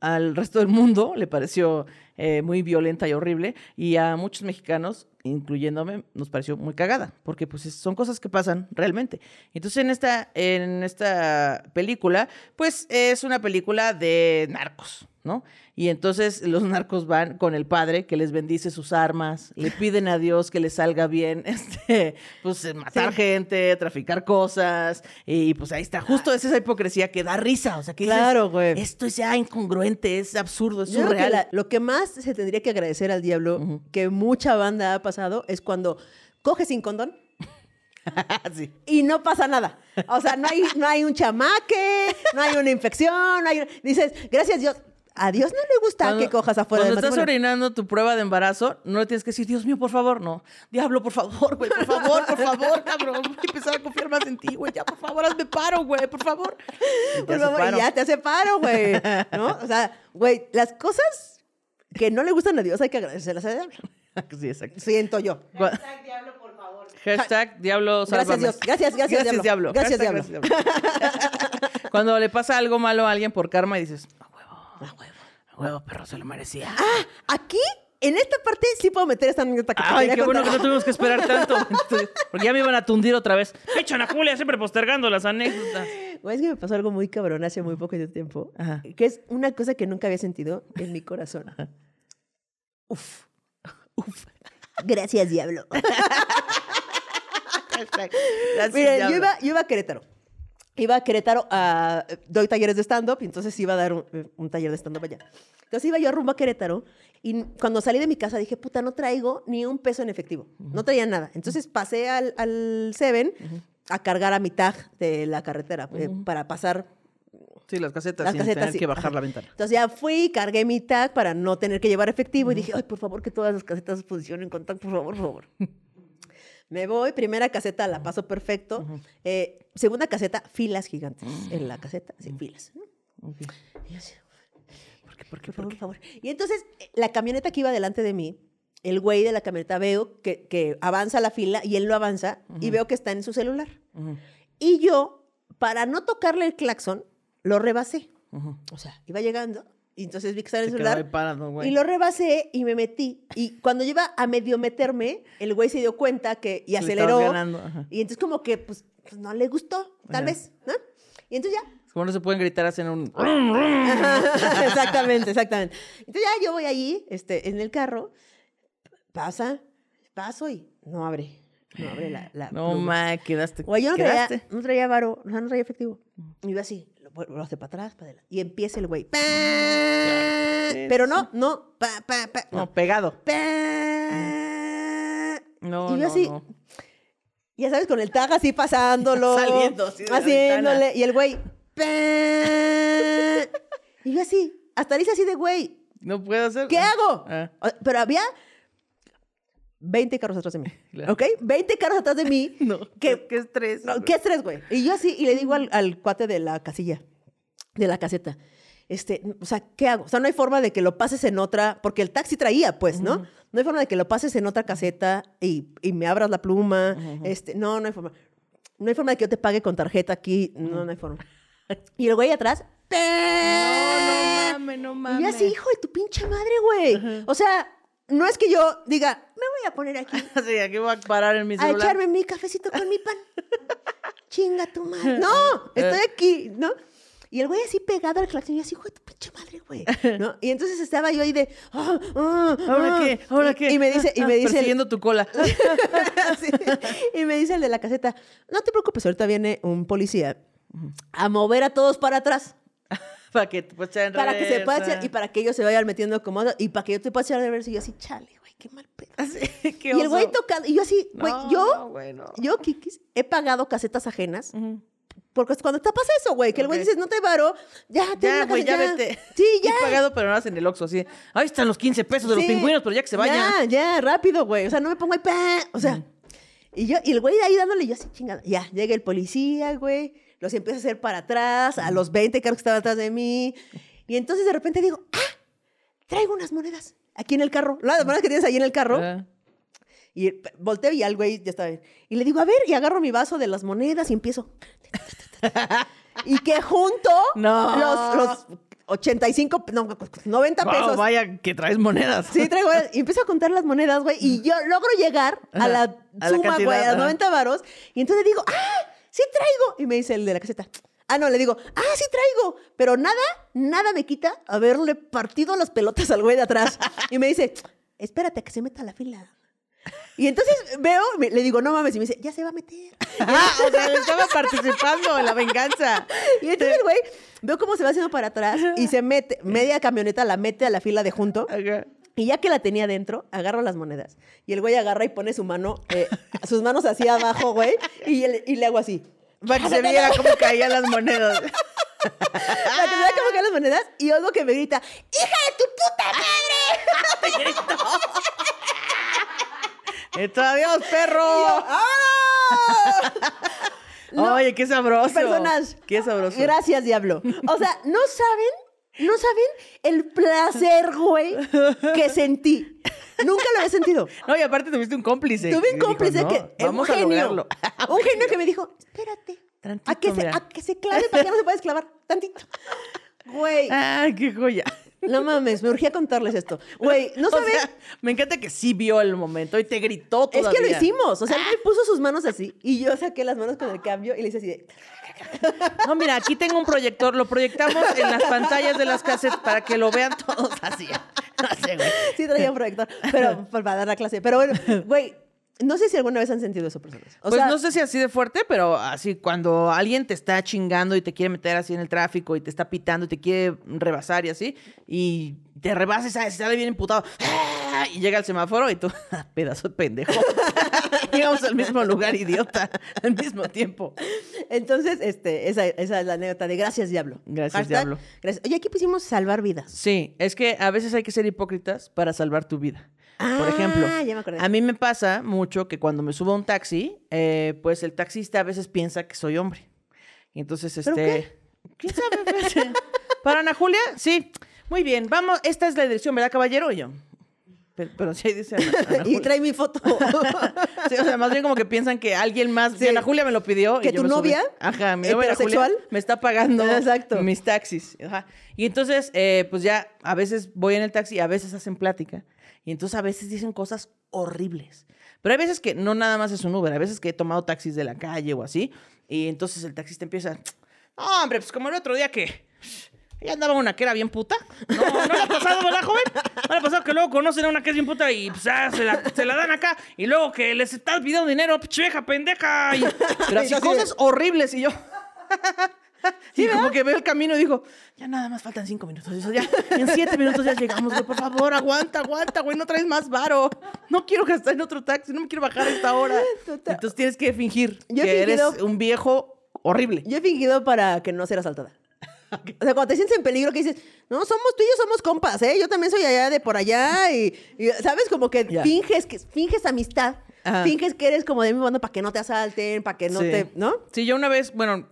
al resto del mundo le pareció eh, muy violenta y horrible, y a muchos mexicanos, incluyéndome, nos pareció muy cagada, porque pues es- son cosas que pasan realmente. Entonces en esta, en esta película, pues es una película de narcos, ¿no? Y entonces los narcos van con el padre que les bendice sus armas, le piden a Dios que les salga bien, este, pues eh, matar Sí. gente, traficar cosas, y pues ahí está, justo es esa hipocresía que da risa, o sea, que Claro, güey. esto es ya incongruente, es absurdo, es Yo creo que surreal. la- lo que más se tendría que agradecer al diablo, que mucha banda ha pasado, es cuando coge sin condón Sí. y no pasa nada. O sea, no hay, no hay un chamaque, no hay una infección, no hay... Dices, gracias Dios. A Dios no le gusta Cuando- que cojas afuera Cuando del estás matrimonio. orinando tu prueba de embarazo, no le tienes que decir, Dios mío, por favor, no. Diablo, por favor, güey, por favor, por favor, cabrón. Voy a empezar a confiar más en ti, güey. Ya, por favor, hazme paro, güey, por favor. Por hace favor, ya te hace paro, güey. ¿No? O sea, güey, las cosas que no le gustan a Dios hay que agradecerlas al diablo. Sí, exacto. Siento yo. Hashtag diablo, Gracias, sálvame. Dios. Gracias, gracias, diablo. Gracias, Hashtag diablo. Cuando le pasa algo malo a alguien por karma y dices, a huevo, a huevo, perro, se lo merecía. Ah, aquí, en esta parte, sí puedo meter esta anécdota que Ay, qué bueno que no tuvimos que esperar tanto. Porque ya me iban a tundir otra vez. Echan a Julia siempre postergando las anécdotas. Güey, es que me pasó algo muy cabrón hace muy poco tiempo. Ajá. Que es una cosa que nunca había sentido en mi corazón. Uf. Uf. Gracias, diablo. Gracias, Miren, yo diablo. iba, yo iba a Querétaro. Iba a Querétaro a... Doy talleres de stand-up entonces iba a dar un, un taller de stand-up allá. Entonces iba yo rumbo a Querétaro y cuando salí de mi casa dije, puta, no traigo ni un peso en efectivo. No traía nada. Entonces pasé al, al Seven a cargar a mitad de la carretera eh, para pasar Sí, las casetas, Las sin casetas, tener sí. que bajar Ajá. la ventana. Entonces ya fui, cargué mi tag para no tener que llevar efectivo y dije, ay, por favor, que todas las casetas funcionen con tag, por favor, por favor. Me voy, primera caseta la paso perfecto. Eh, segunda caseta, filas gigantes en la caseta, sí, filas. Ok. Y yo así, ¿Por qué? ¿Por qué? por ¿Por favor, qué? por favor. Y entonces, eh, la camioneta que iba delante de mí, el güey de la camioneta veo que, que avanza la fila y él no avanza y veo que está en su celular. Y yo, para no tocarle el claxon, lo rebasé. O sea, iba llegando y entonces vi que estaba en el celular. parado. Y lo rebasé y me metí. Y cuando iba a medio meterme, el güey se dio cuenta que y Le aceleró. Y entonces como que pues, pues, no le gustó, tal Ajá. vez, ¿no? Y entonces ya. Como no se pueden gritar, hacen un... Ajá, exactamente, exactamente. Entonces ya yo voy allí, este, en el carro, pasa, paso y no abre. No abre la, la No, pluma. ma, quedaste. Güey, yo no traía, no traía varo, no traía efectivo. Y iba así, lo, lo hace para atrás, para adelante. Y empieza el güey. Pero no, no, pa, pa, pa, No, no. pegado. pa. No, y yo así, no. ya sabes, con el tag así pasándolo. Saliendo así de Haciéndole. Y el güey. pa. Y yo así, hasta le hice así de güey. No puedo hacer. ¿Qué hago? Ah. Pero había 20 carros atrás de mí. Claro. ¿Ok? 20 carros atrás de mí. No, que, qué estrés. no, ¿Qué estrés, güey? Y yo así, y le digo al, al cuate de la casilla, de la caseta, este, o sea, ¿qué hago? O sea, no hay forma de que lo pases en otra, porque el taxi traía, pues, ¿no? No hay forma de que lo pases en otra caseta y, y me abras la pluma. este, no, no hay forma. No hay forma de que yo te pague con tarjeta aquí. No, no hay forma. Y el güey atrás. No, no mames, no Y mames. yo así, hijo de tu pinche madre, güey. O sea, no es que yo diga, me voy a poner aquí Sí, aquí voy a parar en mi a celular. echarme mi cafecito con mi pan. Chinga tu madre. No, Eh. estoy aquí, ¿no? Y el güey así pegado al claxon y así, hijo de tu pinche madre, güey. ¿No? Y entonces estaba yo ahí de, ah, ah, ¿Ahora ah. qué? ¿Ahora qué? Y me dice, y me dice, el- Persiguiendo tu cola. Sí. y me dice el de la caseta, no te preocupes, ahorita viene un policía a mover a todos para atrás. Para que te puedas echar en Para que se pueda reversa. echar, y para que ellos se vayan metiendo cómodo, y para que yo te pueda echar de ver y yo así, chale, güey, qué mal pedo. Qué Y el güey tocando, y yo así, güey, No, yo, no, güey, no. yo, Kikis, he pagado casetas ajenas, Ujú. porque cuando te pasa eso, güey, que el güey Ok. dice, no te varo, ya, Ya, güey, ya caseta, vete. Sí, ya. Y pagado, pero no hacen el Oxxo, así. Ahí están los 15 pesos de los Sí. pingüinos, pero ya que se vayan. Ya, ya, rápido, güey. O sea, no me pongo ahí, pa. O sea, y yo, y el güey ahí dándole, yo así chingada. Ya, llega el policía, güey, los empieza a hacer para atrás, a los 20 carros que estaban atrás de mí. Y entonces de repente digo, ah, traigo unas monedas aquí en el carro. Las monedas que tienes ahí en el carro. Ah. Y volteo y al güey ya está bien. Y le digo, a ver, y agarro mi vaso de las monedas y empiezo. y que junto No. los, los 85, no, 90 Wow, pesos. vaya que traes monedas. Sí, traigo. Y empiezo a contar las monedas, güey. Y yo logro llegar a la suma, güey, a los ajá. 90 varos. Y entonces digo, ¡ah! ¡Sí traigo! Y me dice el de la caseta. Ah, no, le digo, ¡ah, sí traigo! Pero nada, nada me quita haberle partido las pelotas al güey de atrás. Y me dice, espérate a que se meta a la fila. Y entonces veo, me- le digo, no mames. Y me dice, ya se va a meter. Ah, o sea, estaba participando en la venganza. Y entonces el güey, veo cómo se va haciendo para atrás y se mete, media camioneta la mete a la fila de junto. Y ya que la tenía dentro, agarro las monedas. Y el güey agarra y pone su mano, eh, sus manos así abajo, güey. Y, el- y le hago así. Para que se viera cómo caían las monedas. Para que vea cómo caen las monedas. Y oigo que me grita, ¡Hija de tu puta madre! ¡Esto adiós, perro! No. Oye, qué sabroso. Personas. Qué sabroso. Gracias, diablo. O sea, no saben, no saben el placer, güey, que sentí. Nunca lo había sentido. No, y aparte tuviste un cómplice. Tuve un dijo, cómplice "No, que un vamos a genio. lograrlo". Un genio que me dijo, espérate. Tantito, a, que se, a que se clave para que no se pueda esclavar. Tantito. Güey. Ay, qué joya. No mames, me urgía contarles esto. Güey, no O sea, me encanta que sí vio el momento y te gritó es todavía. que lo hicimos. O sea, él me puso sus manos así y yo saqué las manos con el cambio y le hice así de. No, mira, aquí tengo un proyector, lo proyectamos en las pantallas de las cassettes para que lo vean todos así. No sé, güey. Sí, traía un proyector, pero para dar la clase. Pero bueno, güey, no sé si alguna vez han sentido eso, personas. O pues sea, no sé si así de fuerte, pero así cuando alguien te está chingando y te quiere meter así en el tráfico y te está pitando y te quiere rebasar y así, y te rebasa y sale, bien emputado. ¡Ah! Y llega al semáforo y tú, pedazo de pendejo. Llegamos al mismo lugar, idiota, al mismo tiempo. Entonces, este, esa, esa es la anécdota de gracias, diablo. Gracias, diablo. gracias. Oye, aquí pusimos salvar vidas. Sí, es que a veces hay que ser hipócritas para salvar tu vida. Por Ah, ejemplo, ya me acordé. a mí me pasa mucho que cuando me subo a un taxi, eh, pues el taxista a veces piensa que soy hombre. Y entonces, ¿Pero este... ¿Quién sabe? ¿Para Ana Julia? Sí. Muy bien, vamos, esta es la dirección, ¿verdad, caballero? Y yo... Pero, pero sí ahí dice Ana, Ana y Julia. trae mi foto. Sí, o sea, más bien como que piensan que alguien más, Sí. Ana Julia me lo pidió. y ¿Que yo tu subí. novia, Ajá, mi novia Julia me está pagando Exacto. mis taxis. Ajá. Y entonces, eh, pues ya a veces voy en el taxi y a veces hacen plática. Y entonces a veces dicen cosas horribles. Pero hay veces que no nada más es un Uber, hay veces que he tomado taxis de la calle o así. Y entonces el taxista empieza, no, hombre, pues como el otro día que ella andaba una que era bien puta. No, no le ha pasado, ¿verdad, joven? No le ha pasado que luego conocen a una que es bien puta y pues, ah, se, la, se la dan acá. Y luego que les está pidiendo dinero, pinche vieja pendeja. Y, pero así cosas horribles. Y yo... Y como que veo el camino y digo, ya nada más faltan cinco minutos. Y eso, ya, en siete minutos ya llegamos, güey. Por favor, aguanta, aguanta, güey. No traes más varo. No quiero gastar en otro taxi. No me quiero bajar a esta hora. Total. Entonces tienes que fingir Yo que eres un viejo horrible. Yo he fingido para que no ser asaltada. O sea, cuando te sientes en peligro, que dices, no, somos tú y yo somos compas, ¿eh? Yo también soy allá de por allá y, y, ¿sabes? Como que finges que finges amistad, Ajá. finges que eres como de mi banda para que no te asalten, para que no Sí. te, ¿no? Sí, yo una vez, bueno,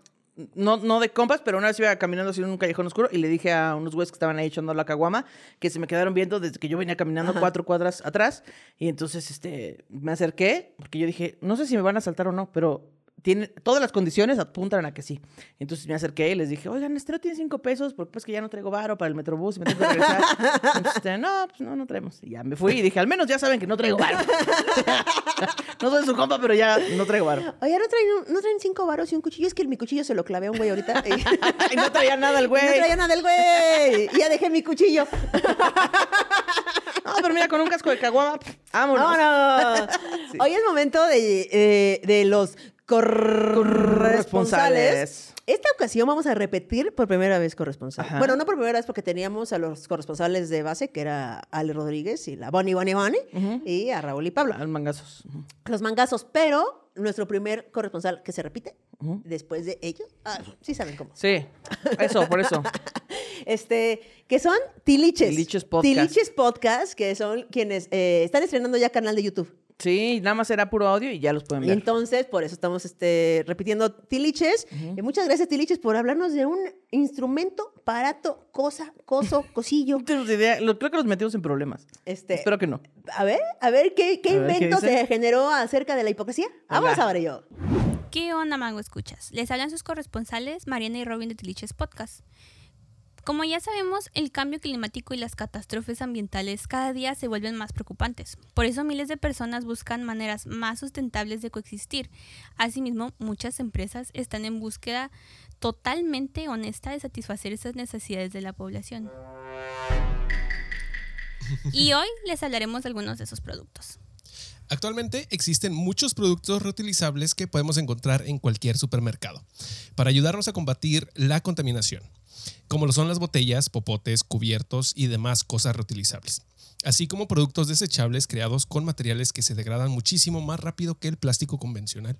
no, no de compas, pero una vez iba caminando así en un callejón oscuro y le dije a unos güeyes que estaban ahí echando la caguama que se me quedaron viendo desde que yo venía caminando cuatro cuadras atrás. Y entonces este, me acerqué porque yo dije, no sé si me van a saltar o no, pero tiene, todas las condiciones apuntan a que sí. Entonces me acerqué y les dije, oigan, este no tiene cinco pesos porque pues que ya no traigo varo para el metrobús y me tengo que regresar. Entonces, este, no, pues no, no traemos. Y ya me fui y dije, al menos ya saben que no traigo varo. no soy su compa, pero ya no traigo varo. Oye, ¿no traen, un- ¿no traen cinco varos y un cuchillo? Es que mi cuchillo se lo clavé a un güey ahorita. y- no traía nada el güey. No traía nada el güey. Y ya dejé mi cuchillo. No, pero mira, con un casco de caguama, vámonos. ¡Vámonos! Sí. Hoy es momento de, eh, de los corresponsales. Corresponsales. Esta ocasión vamos a repetir por primera vez corresponsal. Ajá. Bueno, no por primera vez porque teníamos a los corresponsales de base, que era Ale Rodríguez y la Bonnie Bonnie Bonnie, y a Raúl y Pablo. Al mangazos. Los mangazos, pero nuestro primer corresponsal que se repite después de ellos, ah, sí saben cómo. Sí, eso, por eso. Este, que son Tiliches. Tiliches Podcast. Tiliches Podcast, que son quienes eh, están estrenando ya canal de YouTube. Sí, nada más era puro audio y ya los pueden ver. entonces, por eso estamos este, repitiendo Tiliches. Y muchas gracias, Tiliches, por hablarnos de un instrumento, aparato, cosa, coso, cosillo. No idea. Lo- creo que los metimos en problemas. Este, Espero que no. A ver, a ver, ¿qué, qué A ver, ¿qué invento se generó acerca de la hipocresía? Vamos Venga. a ver yo. ¿Qué onda, Mango Escuchas? Les hablan sus corresponsales, Mariana y Robin de Tiliches Podcast. Como ya sabemos, el cambio climático y las catástrofes ambientales cada día se vuelven más preocupantes. Por eso miles de personas buscan maneras más sustentables de coexistir. Asimismo, muchas empresas están en búsqueda totalmente honesta de satisfacer esas necesidades de la población. Y hoy les hablaremos de algunos de esos productos. Actualmente existen muchos productos reutilizables que podemos encontrar en cualquier supermercado para ayudarnos a combatir la contaminación, como lo son las botellas, popotes, cubiertos y demás cosas reutilizables, así como productos desechables creados con materiales que se degradan muchísimo más rápido que el plástico convencional.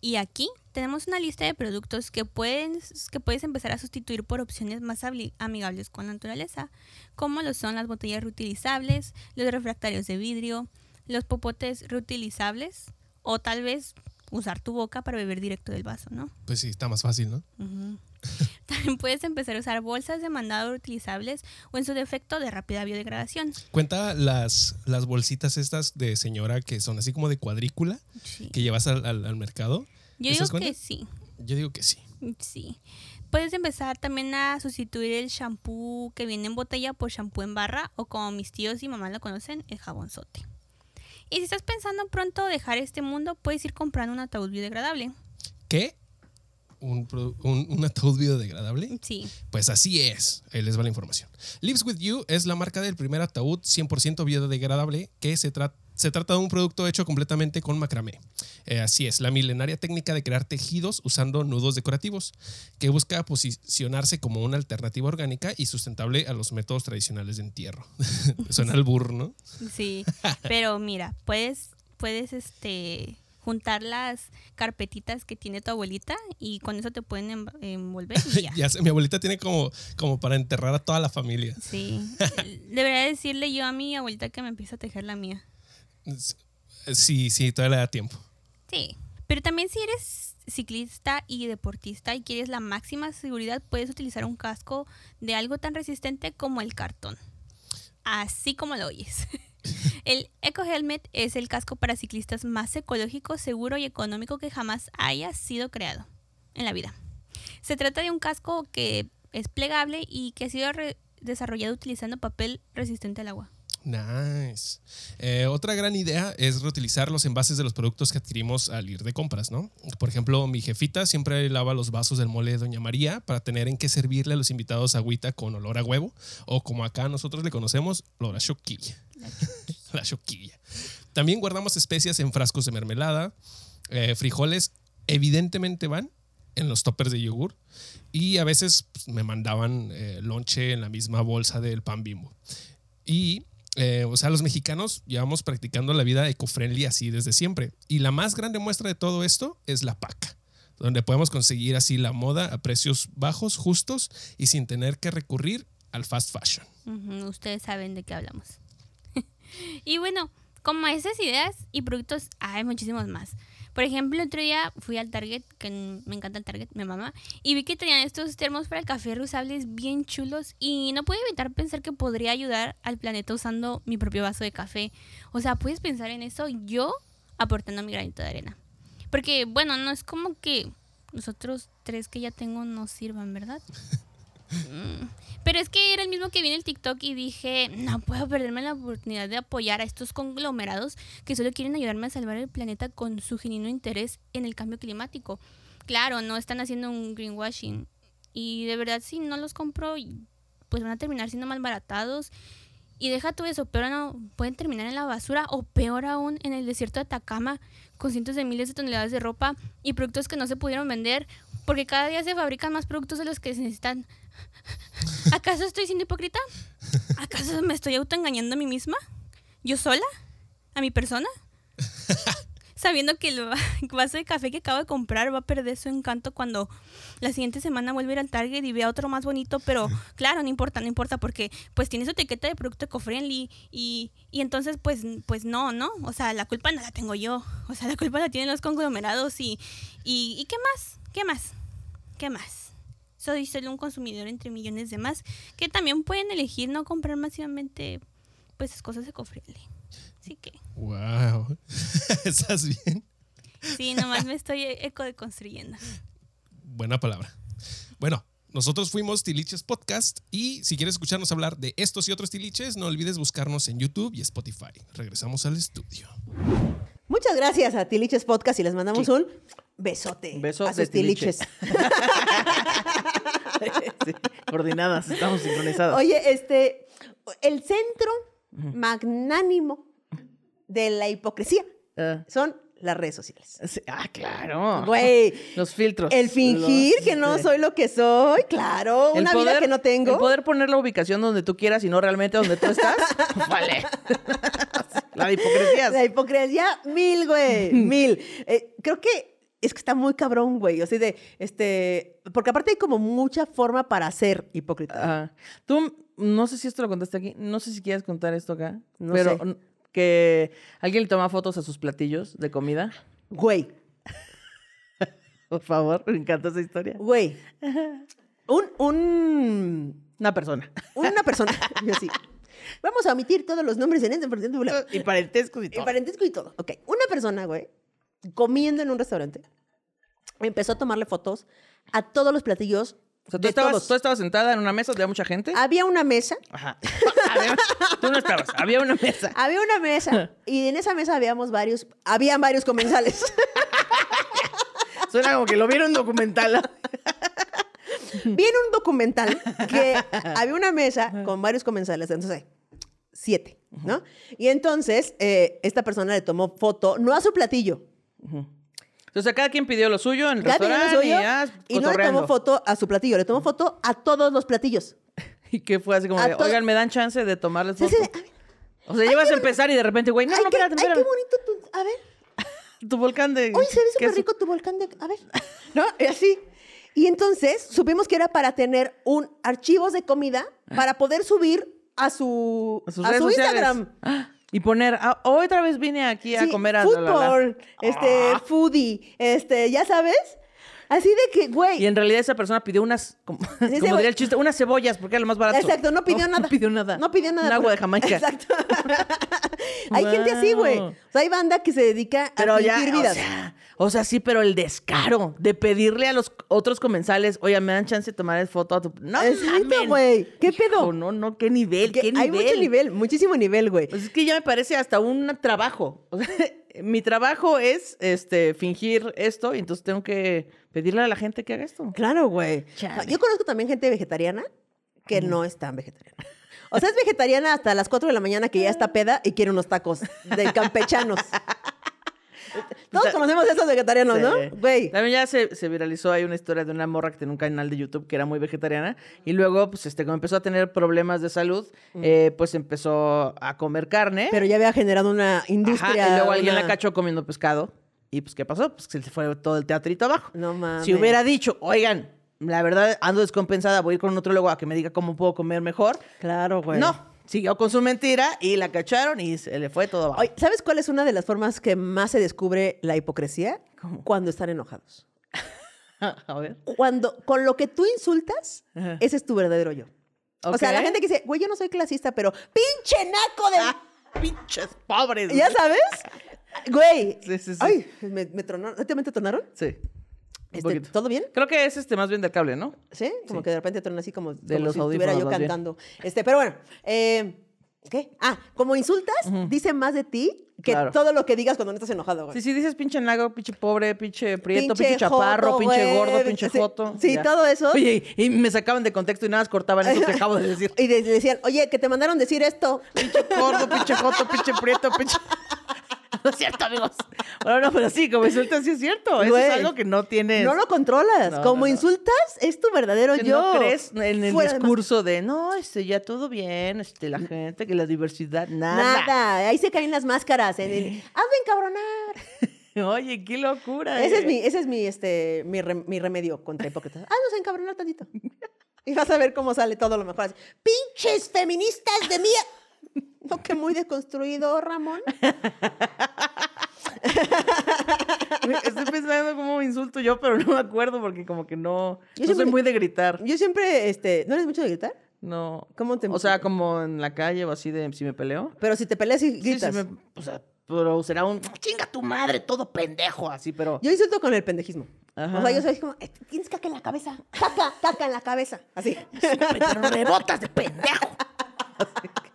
Y aquí tenemos una lista de productos que, puedes, que puedes empezar a sustituir por opciones más amigables con la naturaleza, como lo son las botellas reutilizables, los refractarios de vidrio, los popotes reutilizables o tal vez usar tu boca para beber directo del vaso, ¿no? Pues sí, está más fácil, ¿no? Ujú. También puedes empezar a usar bolsas de mandado reutilizables o en su defecto de rápida biodegradación. Cuenta las, las bolsitas estas de señora que son así como de cuadrícula Sí. que llevas al, al- al mercado. Yo ¿Esas digo que sí. Yo digo que sí. Sí. Puedes empezar también a sustituir el shampoo que viene en botella por shampoo en barra o como mis tíos y mamás lo conocen, el jabonzote. Y si estás pensando pronto dejar este mundo, puedes ir comprando un ataúd biodegradable. ¿Qué? ¿Un, un, un ataúd biodegradable? Sí. Pues así es, ahí les va la información. Lives With You es la marca del primer ataúd 100% biodegradable que se, tra- Se trata de un producto hecho completamente con macramé. Eh, así es, la milenaria técnica de crear tejidos usando nudos decorativos, que busca posicionarse como una alternativa orgánica y sustentable a los métodos tradicionales de entierro. Suena al burro, ¿no? Sí, pero mira, puedes, puedes este juntar las carpetitas que tiene tu abuelita y con eso te pueden envolver y ya. Ya sé, mi abuelita tiene como, como para enterrar a toda la familia. Sí. Debería decirle yo a mi abuelita que me empiece a tejer la mía. Sí, sí, todavía le da tiempo. Sí. Pero también si eres ciclista y deportista y quieres la máxima seguridad, puedes utilizar un casco de algo tan resistente como el cartón. Así como lo oyes. El Eco Helmet es el casco para ciclistas más ecológico, seguro y económico que jamás haya sido creado en la vida. Se trata de un casco que es plegable y que ha sido desarrollado utilizando papel resistente al agua. Nice. Eh, otra gran idea es reutilizar los envases de los productos que adquirimos al ir de compras, ¿no? Por ejemplo, mi jefita siempre lava los vasos del mole de Doña María para tener en qué servirle a los invitados agüita con olor a huevo o como acá nosotros le conocemos, olor a choquilla. La choquilla. También guardamos especias en frascos de mermelada. Eh, frijoles evidentemente van en los toppers de yogur y a veces pues, me mandaban eh, lonche en la misma bolsa del pan bimbo. Y, eh, o sea, los mexicanos llevamos practicando la vida eco-friendly así desde siempre. Y la más grande muestra de todo esto es la paca, donde podemos conseguir así la moda a precios bajos, justos y sin tener que recurrir al fast fashion. Ujú, ustedes saben de qué hablamos. y bueno, como esas ideas y productos, hay muchísimos más. Por ejemplo, el otro día fui al Target, que me encanta el Target, mi mamá, y vi que tenían estos termos para el café reusables bien chulos y no pude evitar pensar que podría ayudar al planeta usando mi propio vaso de café. O sea, puedes pensar en eso yo aportando mi granito de arena. Porque, bueno, no es como que los otros tres que ya tengo no sirvan, ¿verdad? Mm, Pero es que era el mismo que vi en el TikTok y dije, no puedo perderme la oportunidad de apoyar a estos conglomerados que solo quieren ayudarme a salvar el planeta con su genuino interés en el cambio climático. Claro, no están haciendo un greenwashing. Y de verdad, si no los compro, pues van a terminar siendo malbaratados. Y deja todo eso, peor no, pueden terminar en la basura o peor aún en el desierto de Atacama con cientos de miles de toneladas de ropa y productos que no se pudieron vender porque cada día se fabrican más productos de los que se necesitan. ¿Acaso estoy siendo hipócrita? ¿Acaso me estoy autoengañando a mí misma? ¿Yo sola? ¿A mi persona? Sabiendo que el va- vaso de café que acabo de comprar va a perder su encanto cuando la siguiente semana vuelva a ir al Target y vea otro más bonito, pero claro, no importa, no importa, porque pues tiene su etiqueta de producto eco-friendly y, y entonces pues, pues no, ¿no? O sea, la culpa no la tengo yo, o sea, la culpa la tienen los conglomerados y, y, ¿y qué más? ¿Qué más? ¿Qué más? Soy solo un consumidor entre millones de más que también pueden elegir no comprar masivamente pues cosas eco-friendly. Así que Wow. ¿Estás bien? sí, nomás me estoy eco deconstruyendo. Buena palabra. Bueno, nosotros fuimos Tiliches Podcast y si quieres escucharnos hablar de estos y otros tiliches, no olvides buscarnos en YouTube y Spotify. Regresamos al estudio. Muchas gracias a Tiliches Podcast y les mandamos un besote. Beso a de sus tiliches. Sí, coordinadas, estamos sincronizadas. Oye, este, el centro magnánimo de la hipocresía Ah, son las redes sociales. sí, ah, claro. Güey, Los filtros. el fingir Los, que no soy lo que soy, claro, el una vida poder- que no tengo. El poder poner la ubicación donde tú quieras y no realmente donde tú estás. vale. la hipocresía. La hipocresía, mil, güey, mil. Eh, creo que es que está muy cabrón, güey. O sea, de, este, porque aparte hay como mucha forma para ser hipócrita. Tú, no sé si esto lo contaste aquí, no sé si quieres contar esto acá, No pero sé. que alguien le toma fotos a sus platillos de comida. Güey, Por favor, me encanta esa historia. güey. Un, un, Una persona. una persona, yo sí. Vamos a omitir todos los nombres en este Y parentescos y Y todo. parentesco y todo. Ok, una persona, güey, comiendo en un restaurante, empezó a tomarle fotos a todos los platillos. O sea, tú de estabas, todos. tú estabas sentada en una mesa había mucha gente. Había una mesa, Ajá. Había- tú no estabas, había una mesa. había una mesa, y en esa mesa habíamos varios, habían varios comensales. Suena como que lo vieron en documental. Vi en un documental que había una mesa con varios comensales. Entonces, siete, ¿no? Y entonces, eh, esta persona le tomó foto, no a su platillo, Entonces, cada quien pidió lo suyo en el cada pidió lo restaurante suyo, y, ya, y no le tomó foto a su platillo, le tomó foto a todos los platillos. ¿Y qué fue así como A de, oigan, ¿me dan chance de tomarles Sí, foto? sí, "Ay, O sea, llevas a empezar y de repente, güey, no, ay, no, qué, espérate, ay, qué bonito tu, a ver, Tu volcán de... Uy, se ve súper rico tu volcán de... A ver, ¿no? Y así. Y entonces supimos que era para tener un archivos de comida para poder subir a su, A sus a redes su sociales. Instagram. Ah, Y poner, ah, otra vez vine aquí a Sí, comer a... food la, la, la". porn, este, Ah. foodie, este, ya sabes. Así de que, güey. Y en realidad esa persona pidió unas, como, diría el chiste, unas cebollas, porque era lo más barato. Exacto, no pidió nada. No pidió nada. No pidió nada. Un agua de Jamaica. Exacto. hay gente así, güey. O sea, hay banda que se dedica a Pero ya, fingir o vidas. sea, o sea, sí, pero el descaro de pedirle a los otros comensales, oye, me dan chance de tomar foto a tu... No, Exacto, güey. ¿Qué pedo? Hijo, no, no, qué nivel, Que qué nivel. hay mucho nivel, muchísimo nivel, güey. Pues es que ya me parece hasta un trabajo. O sea, mi trabajo es este fingir esto y entonces tengo que pedirle a la gente que haga esto. Claro, güey. Yo conozco también gente vegetariana que no es tan vegetariana. O sea, es vegetariana hasta las 4 de la mañana que ya está peda y quiere unos tacos de campechanos. Todos conocemos a esos vegetarianos, ¿no? Güey. También ya se, se viralizó ahí una historia de una morra que tenía un canal de YouTube que era muy vegetariana y luego, pues, este, como empezó a tener problemas de salud, eh, pues empezó a comer carne. Pero ya había generado una Ajá, industria. y luego alguien la cachó comiendo pescado. Y pues, ¿qué pasó? Pues que se fue todo el teatrito abajo. No mames. Si hubiera dicho, oigan, la verdad ando descompensada, voy a ir con un nutrólogo a que me diga cómo puedo comer mejor. Claro, güey. No, siguió con su mentira y la cacharon y se le fue todo. Oye, ¿Sabes cuál es una de las formas que más se descubre la hipocresía? ¿Cómo? Cuando están enojados. a ver. Cuando con lo que tú insultas, Ajá. ese es tu verdadero yo. O sea, la gente que dice, güey, yo no soy clasista, pero pinche naco de. Ah, pinches pobres. ¿Ya sabes? Güey. Sí, sí, sí. Ay, me, me tronaron. ¿Te te tronaron? Sí. Este. ¿Todo bien? Creo que es este más bien del cable, ¿no? ¿Sí? Como que de repente tronan así como, De como los si estuviera yo bien. cantando. Este, pero bueno, eh, ¿qué? Ah, como insultas, dice más de ti que Claro. todo lo que digas cuando no estás enojado, güey. Sí, sí, dices pinche nago, pinche pobre, pinche prieto, pinche, Pinche chaparro, pinche gordo, pinche Sí, joto. sí, todo eso. Oye, y me sacaban de contexto y nada más cortaban eso que acabo de decir. Y de- decían, oye, que te mandaron decir esto. Pinche gordo, pinche joto, pinche prieto, pinche... No es cierto, amigos. Bueno, no, pero sí, como insultas sí es cierto. Eso Güey. es algo que no tienes... No lo controlas. No, como no, no. insultas, es tu verdadero que yo. no crees en el Fuera de discurso de, no, este, ya todo bien, este, la gente, que la diversidad, nada. Nada. Ahí se caen las máscaras. En el, hazme encabronar. Oye, qué locura. Ese es eh. mi, ese es mi, este, mi, rem- mi remedio contra hipócritas. Haznos encabronar tantito. Y vas a ver cómo sale todo lo mejor. Así, ¡Pinches feministas de mía! No, que muy deconstruido, Ramón. Estoy pensando cómo insulto yo, pero no me acuerdo porque como que no... Yo no soy muy de gritar. Yo siempre, este, ¿no eres mucho de gritar? No. ¿Cómo te- O sea, como en la calle o así de si me peleo. Pero si te peleas y gritas. sí me- o sea, pero será un chinga tu madre, todo pendejo, así, pero. Yo insulto con el pendejismo. Ajá. O sea, yo soy como, "Eh, tienes caca en la cabeza. Caca, caca en la cabeza. Así. Pero rebotas de pendejo.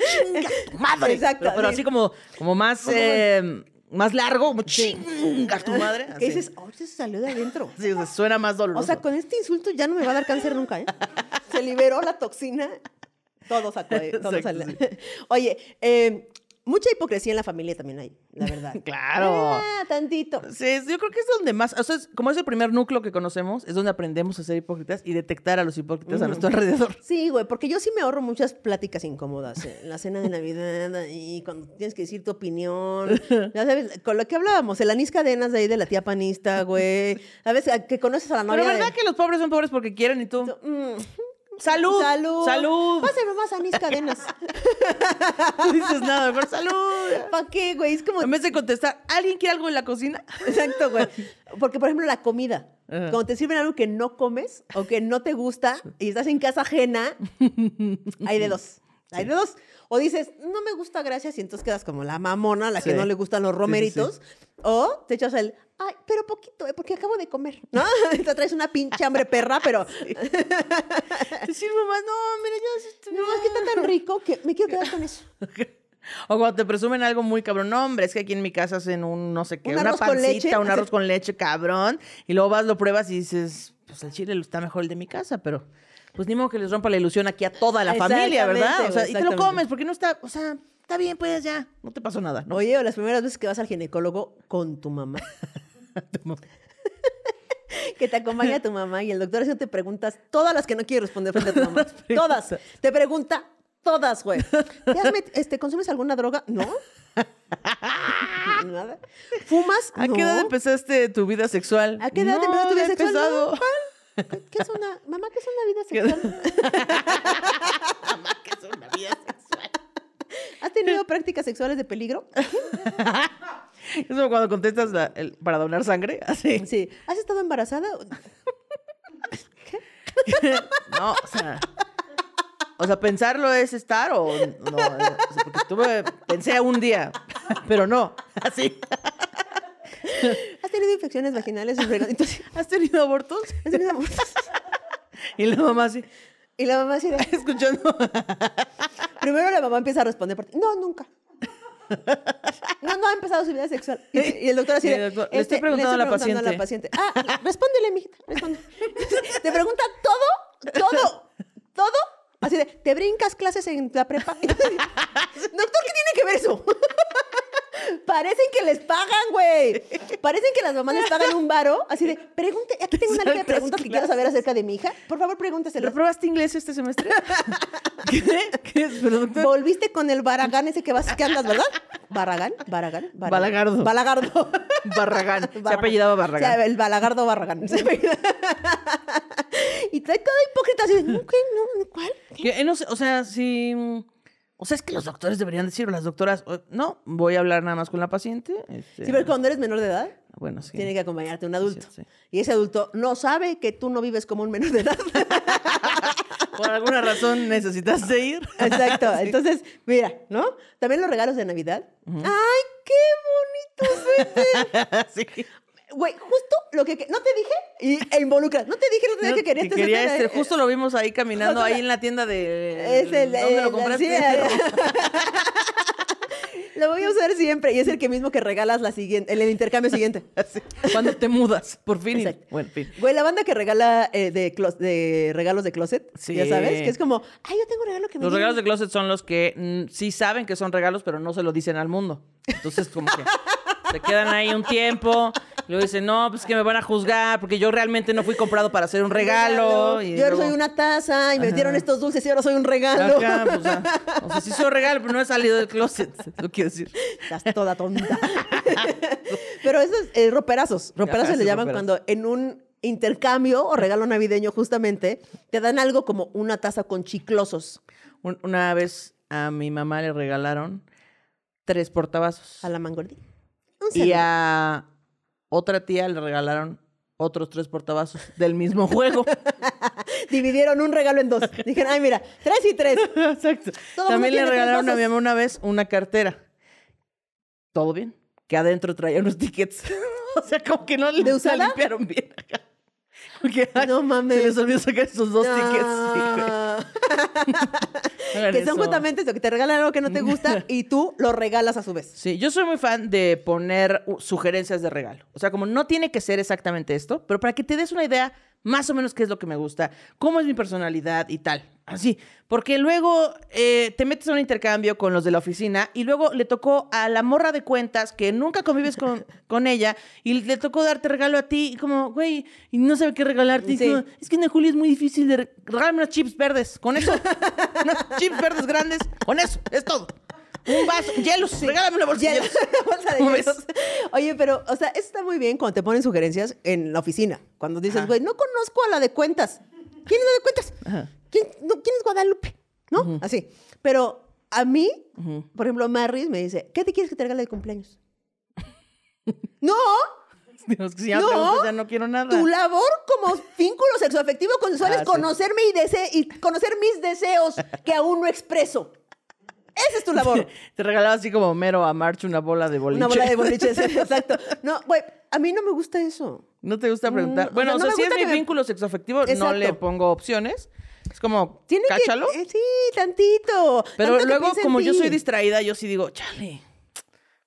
chinga tu madre. Exacto, Pero, pero sí. así como, como más, eh, más largo, como chinga tu madre. Que así. dices, oh, eso salió de adentro. Sí, o sea, suena más doloroso. O sea, con este insulto ya no me va a dar cáncer nunca, ¿eh? Se liberó la toxina. Todo sacó todo Exacto, sale. Oye, eh, mucha hipocresía en la familia también hay, la verdad. Claro. Ah, tantito. Sí, yo creo que es donde más, o sea, es- como es el primer núcleo que conocemos, es donde aprendemos a ser hipócritas y detectar a los hipócritas a nuestro alrededor. Sí, güey, porque yo sí me ahorro muchas pláticas incómodas eh, en la cena de Navidad y cuando tienes que decir tu opinión. Ya sabes, con lo que hablábamos, el anís cadenas de ahí de la tía panista, güey. ¿Sabes? Que conoces a la novia Pero ¿verdad de... que los pobres son pobres porque quieren y tú? Mm, ¡Salud! salud. ¡Salud! Pásame más anís cadenas. No dices nada, mejor ¡salud! ¿Para qué, güey? Es como... En vez de contestar, ¿alguien quiere algo en la cocina? Exacto, güey. Porque, por ejemplo, la comida. Ajá. Cuando te sirven algo que no comes o que no te gusta y estás en casa ajena, hay de dos. Hay de dos. O dices, no me gusta, gracias, y entonces quedas como la mamona, la que Sí. no le gustan los sí, sí. romeritos. O te echas el, ay, pero poquito, eh, porque acabo de comer. ¿No? te traes una pinche hambre perra, pero sirvo más. No, mira, ya. no, es que está tan rico que me quiero quedar con eso. O cuando te presumen algo muy cabrón. No, hombre, es que aquí en mi casa hacen un no sé qué, Un una pancita, un arroz con leche, cabrón. Y luego vas, lo pruebas y dices, pues el chile está mejor el de mi casa, pero pues ni modo que les rompa la ilusión aquí a toda la familia, ¿verdad? O sea, y te lo comes porque no está, o sea, está bien, pues ya, no te pasó nada, ¿no? Oye, o las primeras veces que vas al ginecólogo con tu mamá. que te acompaña tu mamá y el doctor haciendo te preguntas todas las que no quiere responder frente a tu mamá. todas. Te pregunta todas, güey. ¿Te has met- este, ¿Consumes alguna droga? No. Nada. ¿Fumas? ¿A no. qué edad empezaste tu vida sexual? ¿A qué edad No, empezaste tu vida sexual? No. ¿Qué- ¿Qué es una... Mamá, ¿qué es una vida sexual? ¿Qué es una vida sexual? ¿Has tenido prácticas sexuales de peligro? Es como cuando contestas la- el- para donar sangre, así. Sí. ¿Has estado embarazada? No, o sea. O sea, pensarlo es estar o no. O sea, porque estuve, pensé un día, pero no, así. ¿Has tenido infecciones vaginales? Entonces, ¿Has tenido abortos? ¿has tenido abortos? Y la mamá así, Y la mamá así de... escuchando. Primero la mamá empieza a responder por ti. No, nunca. No, no ha empezado su vida sexual. Y, y el doctor así de, doctor, le estoy preguntando a la paciente. Ah, respóndele, mijita, responde. Te pregunta todo, todo, todo. Así de, ¿te brincas clases en la prepa? Doctor, ¿qué tiene que ver eso? Parecen que les pagan, güey. Parecen que las mamás les pagan un varo. Así de, pregunte, aquí tengo una lista de preguntas que quiero saber acerca de mi hija. Por favor, pregúnteselas. ¿Reprobaste inglés este semestre? ¿Qué? ¿Qué es? Volviste con el Baragán ese que vas que andas, ¿verdad? Barragán, Baragán, Baragán. Balagardo. Balagardo. Barragán. Se apellidaba Barragán. O sea, el Balagardo Barragán. Se y trae todo hipócrita así de, "No, ¿qué? No, ¿cuál? Eh, no sé, o sea, si... O sea, es que los doctores deberían decirlo, las doctoras, o- no, voy a hablar nada más con la paciente. este, Sí, pero cuando eres menor de edad, Bueno, sí. tiene que acompañarte un adulto. Sí, sí. Y ese adulto no sabe que tú no vives como un menor de edad. Por alguna razón necesitaste ir. Exacto. Entonces, mira, ¿no? También los regalos de Navidad. ¡Ay, qué bonitos, vete! sí. Güey, justo lo que... No te dije, y, e involucras. No te dije lo No, que querías. que quería este, justo lo vimos ahí caminando ahí en la tienda de Es el, ¿Dónde el- lo compraste? sí, lo voy a usar siempre y es el que mismo que regalas la siguiente, el, el intercambio siguiente. Así, Cuando te mudas, por fin. Exacto. Bueno, en fin. Güey, la banda que regala eh, de, regalos de closet, Sí. ya sabes, que es como, ay, yo tengo un regalo que me Los dieron". regalos de closet son los que mm, sí saben que son regalos, pero no se lo dicen al mundo. Entonces, como que se quedan ahí un tiempo. Y luego dicen, no, pues que me van a juzgar porque yo realmente no fui comprado para hacer un regalo. Y yo ahora luego- soy una taza y me metieron estos dulces y ahora soy un regalo. Ajá, pues, ah, o sea, sí soy un regalo, pero no he salido del closet. Eso quiero decir. Estás toda tonta. Pero esos eh, roperazos, roperazos Ajá, le llaman roperazos. cuando en un intercambio o regalo navideño justamente te dan algo como una taza con chiclosos Un- una vez a mi mamá le regalaron tres portavasos. a la mangordi. Y a otra tía le regalaron otros tres portavasos del mismo juego. Dividieron un regalo en dos. Dijeron, ay, mira, tres y tres. Exacto. Todo También le regalaron a mi mamá una vez una cartera. ¿Todo bien? Que adentro traía unos tickets. o sea, como que no le limpiaron bien. Porque, ay, No mames. Se les olvidó sacar esos dos No. tickets. Sí, que son eso. justamente eso, que te regalan algo que no te gusta y tú lo regalas a su vez. Sí, yo soy muy fan de poner sugerencias de regalo. O sea, como no tiene que ser exactamente esto, pero para que te des una idea más o menos qué es lo que me gusta, cómo es mi personalidad y tal. Así. Porque luego eh, te metes a un intercambio con los de la oficina y luego le tocó a la morra de cuentas que nunca convives con, con ella y le tocó darte regalo a ti y como, güey, y no sabe qué regalarte. Y Sí. como, es que en Julio es muy difícil de... re- Regálame unas chips verdes, con eso. unas chips verdes grandes, con eso, es todo. Un vaso, hielos, regálame una bolsa de Hielos, una bolsa de ¿Cómo hielos. Oye, pero, o sea, eso está muy bien cuando te ponen sugerencias en la oficina. Cuando dices, güey, no conozco a la de cuentas. ¿Quién es la de cuentas? Ajá. ¿Quién, no, ¿quién es Guadalupe? ¿No? Así. Pero a mí, por ejemplo, Marris me dice, ¿qué te quieres que te regale de cumpleaños? no, Dios, si ya No. preguntas, ya no quiero nada. tu labor como vínculo sexoafectivo consensual Ah, es sí. conocerme y, dese- y conocer mis deseos que aún no expreso. Esa es tu labor. Te regalaba así como mero a March una bola de boliche. Una bola de boliches, exacto. No, güey, a mí no me gusta eso. ¿No te gusta preguntar? Mm, o bueno, o no sea, me si es mi me- vínculo sexoafectivo, no le pongo opciones. Es como, Tiene cáchalo. que... eh, sí, tantito. Pero Tanto luego, como yo soy distraída, yo sí digo, chale.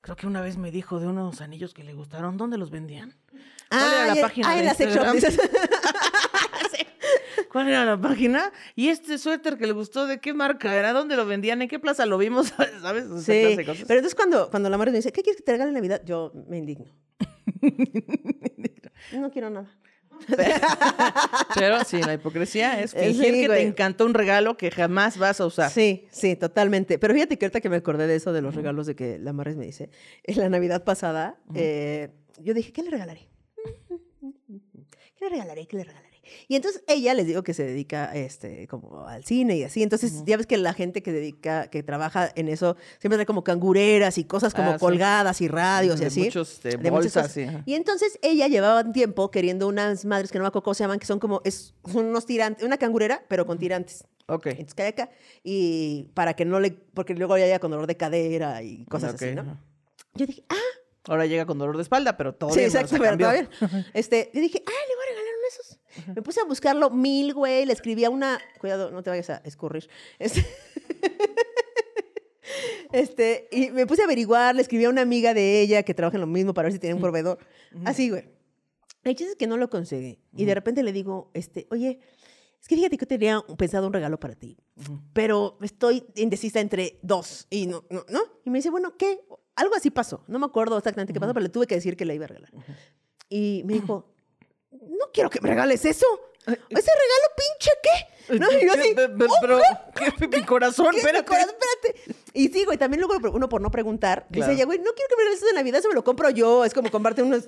Creo que una vez me dijo de unos anillos que le gustaron. ¿Dónde los vendían? ¿Cuál Ah, era la ya- página ah, en la dices. ¿Cuál era la página? Y este suéter que le gustó, ¿de qué marca era? ¿Dónde lo vendían? ¿En qué plaza lo vimos? ¿Sabes? O sea, Sí, pero entonces cuando, cuando la madre me dice, ¿qué quieres que te regale en Navidad? Yo me indigno. no quiero nada. Pero sí, la hipocresía es Eh, fingir sí, que te encantó un regalo que jamás vas a usar. Sí, sí, totalmente. Pero fíjate que ahorita que me acordé de eso, de los regalos de que la Marres me dice, en la Navidad pasada, eh, yo dije, ¿qué le regalaré? ¿Qué le regalaré? ¿Qué le regalaré? Y entonces ella, les digo que se dedica este, como al cine y así. Entonces, ya ves que la gente que dedica, que trabaja en eso, siempre trae como cangureras y cosas como Ah, sí. colgadas y radios y así. muchos, este, de muchas bolsas, sí. Y entonces ella llevaba un tiempo queriendo unas madres que no me acuerdo cómo se llaman, que son como, es, son unos tirantes, una cangurera, pero con tirantes. Ok. Entonces cae acá y para que no le, porque luego ya con dolor de cadera y cosas así, ¿no? Yo dije, ah, Ahora llega con dolor de espalda, pero todo sí, bien, exacto, o sea, pero todo bien. Este, yo dije, ah, le voy a regalar uno de esos. Me puse a buscarlo mil, güey, le escribí a una, cuidado, no te vayas a escurrir. Este, este, y me puse a averiguar, le escribí a una amiga de ella que trabaja en lo mismo para ver si tenía un proveedor. Así, güey. El chiste es que no lo conseguí. Y de repente le digo, este, oye, es que fíjate que tenía pensado un regalo para ti, pero estoy indecisa entre dos y no, no, ¿no? Y me dice, bueno, ¿qué? Algo así pasó. No me acuerdo exactamente qué pasó, pero le tuve que decir que le iba a regalar. Y me dijo, no quiero que me regales eso. ¿Ese regalo pinche qué? ¿No? Y yo así, pe- Pero, ¿qué? mi corazón, ¿Qué? espérate. Corazón, espérate. Y sí, güey, también luego uno por no preguntar, Claro. dice ella, güey, no quiero que me regales eso de Navidad, eso me lo compro yo. Es como comprarte unos,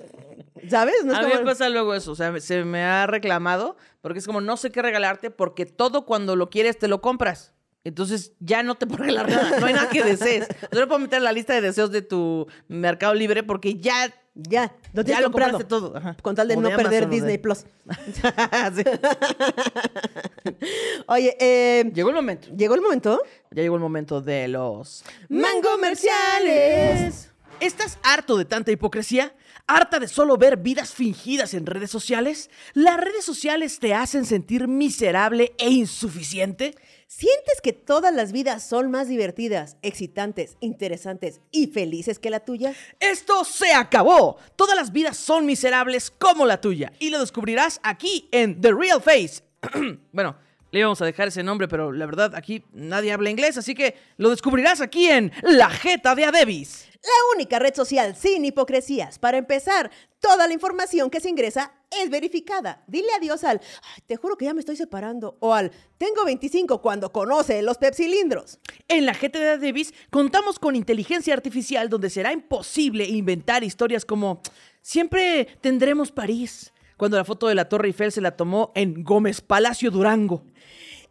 ¿sabes? No es a mí me como- pasa luego eso, o sea, se me ha reclamado porque es como no sé qué regalarte porque todo cuando lo quieres te lo compras. Entonces ya no te puedo regalar nada, no hay nada que desees. No lo puedo meter en la lista de deseos de tu Mercado Libre porque ya Ya, lo Ya tienes lo comprado. compraste todo, ajá. Con tal de O no de perder Amazon o de- Disney Plus. Oye, eh, Llegó el momento. llegó el momento. Ya llegó el momento de los Mangomerciales. ¿Estás harto de tanta hipocresía? ¿Harta de solo ver vidas fingidas en redes sociales? ¿Las redes sociales te hacen sentir miserable e insuficiente? ¿Sientes que todas las vidas son más divertidas, excitantes, interesantes y felices que la tuya? Esto se acabó. Todas las vidas son miserables como la tuya. Y lo descubrirás aquí en The Real Face. bueno, le íbamos a dejar ese nombre, pero la verdad aquí nadie habla inglés, así que lo descubrirás aquí en La Jeta de Adebis. La única red social sin hipocresías. Para empezar, toda la información que se ingresa es verificada. Dile adiós al, "Ay, te juro que ya me estoy separando, o al, tengo 25 cuando conoce los pepsilindros. En la GT de Davis contamos con inteligencia artificial donde será imposible inventar historias como siempre tendremos París, cuando la foto de la Torre Eiffel se la tomó en Gómez Palacio Durango.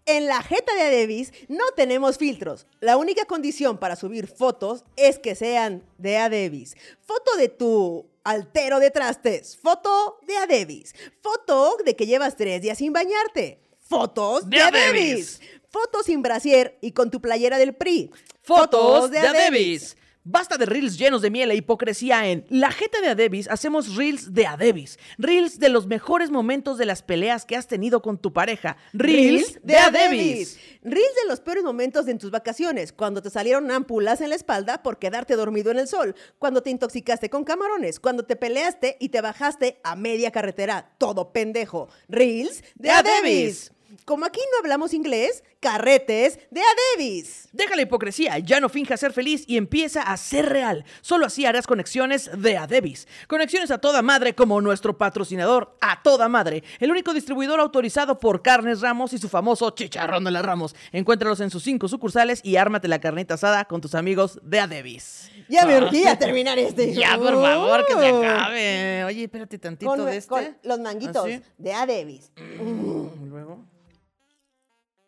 En la jeta de Adebis no tenemos filtros. La única condición para subir fotos es que sean de Adebis. Foto de tu altero de trastes. Foto de Adebis. Foto de que llevas tres días sin bañarte. Fotos de, De. Fotos sin brasier y con tu playera del PRI. Fotos de Adebis. Basta de reels llenos de miel e hipocresía en La Jeta de Adebis. Hacemos reels de Adebis. Reels de los mejores momentos de las peleas que has tenido con tu pareja. Reels de Adebis. Reels de los peores momentos de en tus vacaciones, cuando te salieron ámpulas en la espalda por quedarte dormido en el sol, cuando te intoxicaste con camarones, cuando te peleaste y te bajaste a media carretera, todo pendejo. Reels de De Adebis. Adebis. Como aquí no hablamos inglés, carretes de Adebis. Deja la hipocresía, ya no finja ser feliz y empieza a ser real. Solo así harás conexiones de Adebis. Conexiones a toda madre como nuestro patrocinador A Toda Madre, el único distribuidor autorizado por Carnes Ramos y su famoso chicharrón de las Ramos. Encuéntralos en sus cinco sucursales y ármate la carnita asada con tus amigos de Adebis. Ya me urgía terminar este. Ya, por favor, que se Uh. acabe. Oye, espérate tantito Con, de este. con los manguitos ¿Así? de Adebis. Y luego.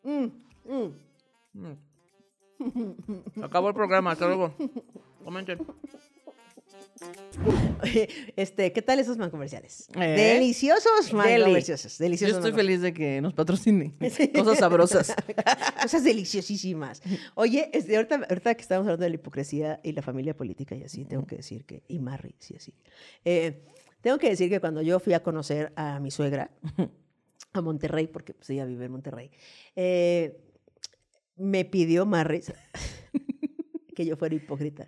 Mm, mm. Acabó el programa, hasta luego. Comenten. Este, ¿qué tal esos mancomerciales? ¿Eh? Deliciosos Deli. mancomerciales. Deliciosos Yo estoy feliz de que nos patrocine. Cosas sabrosas. Cosas deliciosísimas. Oye, este, ahorita, ahorita que estamos hablando de la hipocresía y la familia política y así, tengo que decir que, y Marry, sí, así. Eh, tengo que decir que cuando yo fui a conocer a mi suegra, a Monterrey, porque pues ella vive en Monterrey, eh, me pidió Marry que yo fuera hipócrita.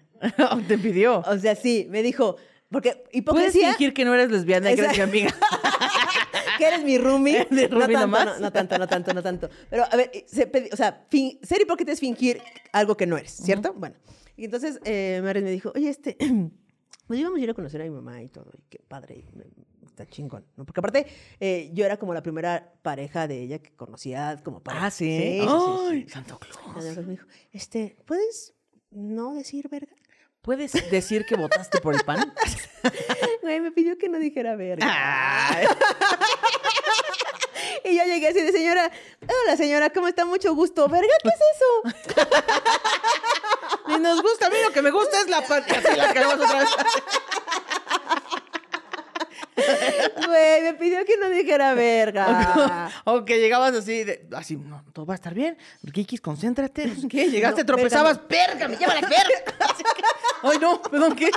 Te pidió. O sea, sí, me dijo, porque Puedes hipocresía... fingir que no eres lesbiana y que eres mi amiga. que eres mi roomie. De no, tanto, no, no tanto, no tanto, no tanto. Pero, a ver, se o sea, fin- ser hipócrita es fingir algo que no eres, ¿cierto? Bueno, y entonces eh, Maren me dijo, oye, este, pues íbamos a ir a conocer a mi mamá y todo, y qué padre, me- está chingón, ¿no? Porque aparte, eh, yo era como la primera pareja de ella que conocía como pareja. Ah, sí. Sí, sí, sí, Ay, sí. Santo Claus. Entonces me dijo, este, ¿puedes no decir verga? ¿Puedes decir que votaste por el pan? Güey, me pidió que no dijera verga. Ay. Y yo llegué así de señora, hola señora, ¿cómo está? Mucho gusto. ¿Verga? ¿Qué es eso? Ni nos gusta, a mí lo que me gusta es la pan. Así la otra vez. Güey, me pidió que no dijera verga. O que llegabas así, de- así, no, todo va a estar bien. Kikis, concéntrate. ¿Qué? Llegaste, No, tropezabas, verga, me lleva la verga. Ay, no, perdón, ¿qué?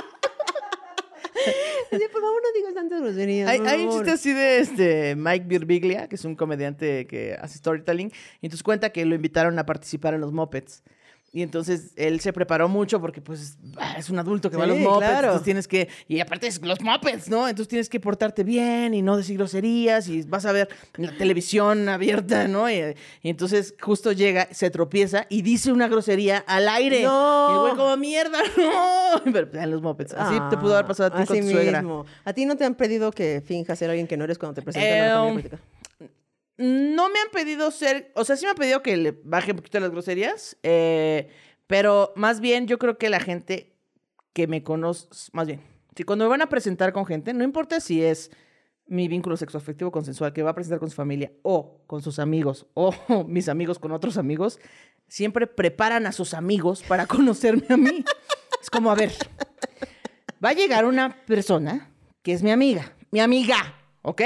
Así, por favor, no digas tantas groserías. Hay, hay un chiste así de este Mike Birbiglia, que es un comediante que hace storytelling, y entonces cuenta que lo invitaron a participar en los Muppets. Y entonces él se preparó mucho porque pues ah, es un adulto que va a los Muppets, claro. entonces tienes que, y aparte es los Muppets, ¿no? Entonces tienes que portarte bien y no decir groserías y vas a ver la televisión abierta, ¿no? Y, y entonces justo llega, se tropieza y dice una grosería al aire. No. Y el güey como, mierda, no. Pero en los Muppets. Así te pudo haber pasado a ti Ah, con tu suegra. mismo. ¿A ti no te han pedido que finjas ser alguien que no eres cuando te presentan a Eh, la um, familia política? No me han pedido ser, o sea, sí me han pedido que le baje un poquito las groserías, eh, pero más bien yo creo que la gente que me conoce, más bien, si cuando me van a presentar con gente, no importa si es mi vínculo sexoafectivo consensual que va a presentar con su familia o con sus amigos o mis amigos con otros amigos, siempre preparan a sus amigos para conocerme a mí. Es como, a ver, va a llegar una persona que es mi amiga, mi amiga, ¿ok?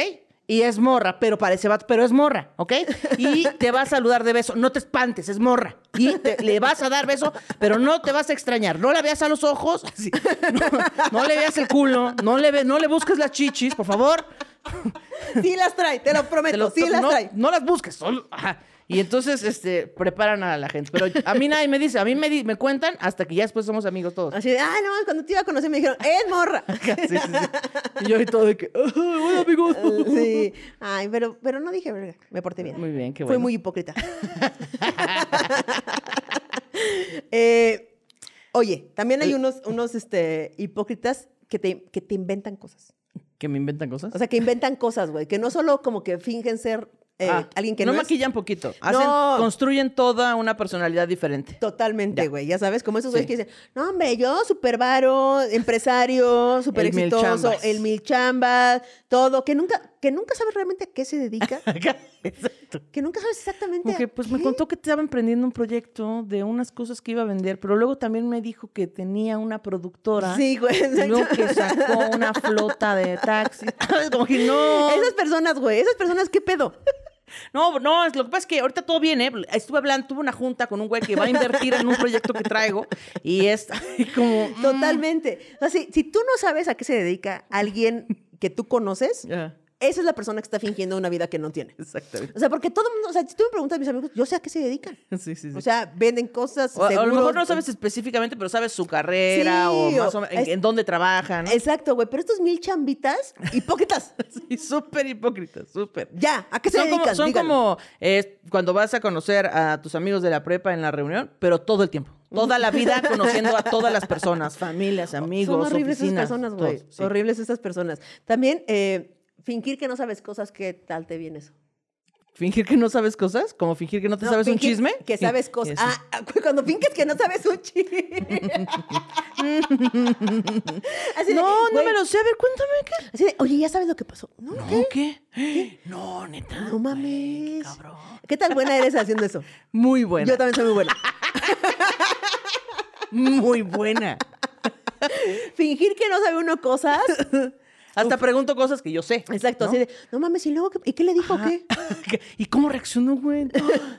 Y es morra, pero parece vato, pero es morra, ¿ok? Y te va a saludar de beso. No te espantes, es morra. Y te- le vas a dar beso, pero no te vas a extrañar. No la veas a los ojos, así. No, no le veas el culo, no le, ve- no le busques las chichis, por favor. Sí las trae, te lo prometo, Te lo- sí las no, trae. no las busques, solo. ajá. Y entonces, este, preparan a la gente. Pero a mí nadie me dice, a mí me, di- me cuentan hasta que ya después somos amigos todos. Así de, ay, no, cuando te iba a conocer me dijeron, es morra. Sí, sí, sí. Y yo y todo de que, "Ay, hola amigos. sí. Ay, pero, pero no dije verga, me porté bien. Muy bien, qué Fue bueno. muy hipócrita. Eh, oye, también hay unos, unos este, hipócritas que te, que te inventan cosas. ¿Que me inventan cosas? O sea, que inventan cosas, güey. Que no solo como que fingen ser eh, Ah, alguien que no, no, es. maquillan poquito. Hacen, No. Construyen toda una personalidad diferente. Totalmente, güey. Ya sabes, como esos Sí. güeyes que dicen, no, hombre, yo súper varo, empresario, súper exitoso, el mil chambas, todo, que nunca, que nunca sabes realmente a qué se dedica, Exacto. que nunca sabes exactamente Como que pues me qué. contó que estaba emprendiendo un proyecto de unas cosas que iba a vender, pero luego también me dijo que tenía una productora. Sí, güey. Y luego que sacó una flota de taxis. Como que no. Esas personas, güey, esas personas, ¿qué pedo? No, no, es- lo que pasa es que ahorita todo viene. Estuve hablando, tuve una junta con un güey que va a invertir en un proyecto que traigo y es como. mm, Totalmente. O sea, si, si tú no sabes a qué se dedica alguien que tú conoces, ya, esa es la persona que está fingiendo una vida que no tiene. Exactamente. O sea, porque todo el mundo, o sea, si tú me preguntas a mis amigos, yo sé a qué se dedican. Sí, sí, sí. O sea, venden cosas, O- a lo mejor no sabes específicamente, pero sabes su carrera o más o- en, es- en dónde trabajan. ¿no? Exacto, güey. Pero estos mil chambitas, hipócritas. Sí, súper hipócritas, súper. ya, ¿a qué se Son dedican? como, son Díganlo. como eh, cuando vas a conocer a tus amigos de la prepa en la reunión, pero todo el tiempo. Toda la vida conociendo a todas las personas, familias, amigos, Son horribles oficinas. esas personas, güey. sí. Horribles esas personas. También, eh, fingir que no sabes cosas, ¿qué tal te viene eso? Fingir que no sabes cosas, como fingir que no te No, sabes un chisme. Que sabes cosas. Eso. Ah, cuando finges que no sabes un chisme. Así de, no, no me lo sé. A ver, cuéntame qué. Así de, oye, ¿ya sabes lo que pasó? No, No, ¿qué? No, neta. no mames. Qué cabrón. ¿Qué tal buena eres haciendo eso? Muy buena. Yo también soy muy buena. Muy buena. Fingir que no sabe uno cosas. Hasta pregunto cosas que yo sé. Exacto, ¿no? así de, no mames, ¿y luego qué, ¿y qué le dijo qué? ¿Y cómo reaccionó, güey?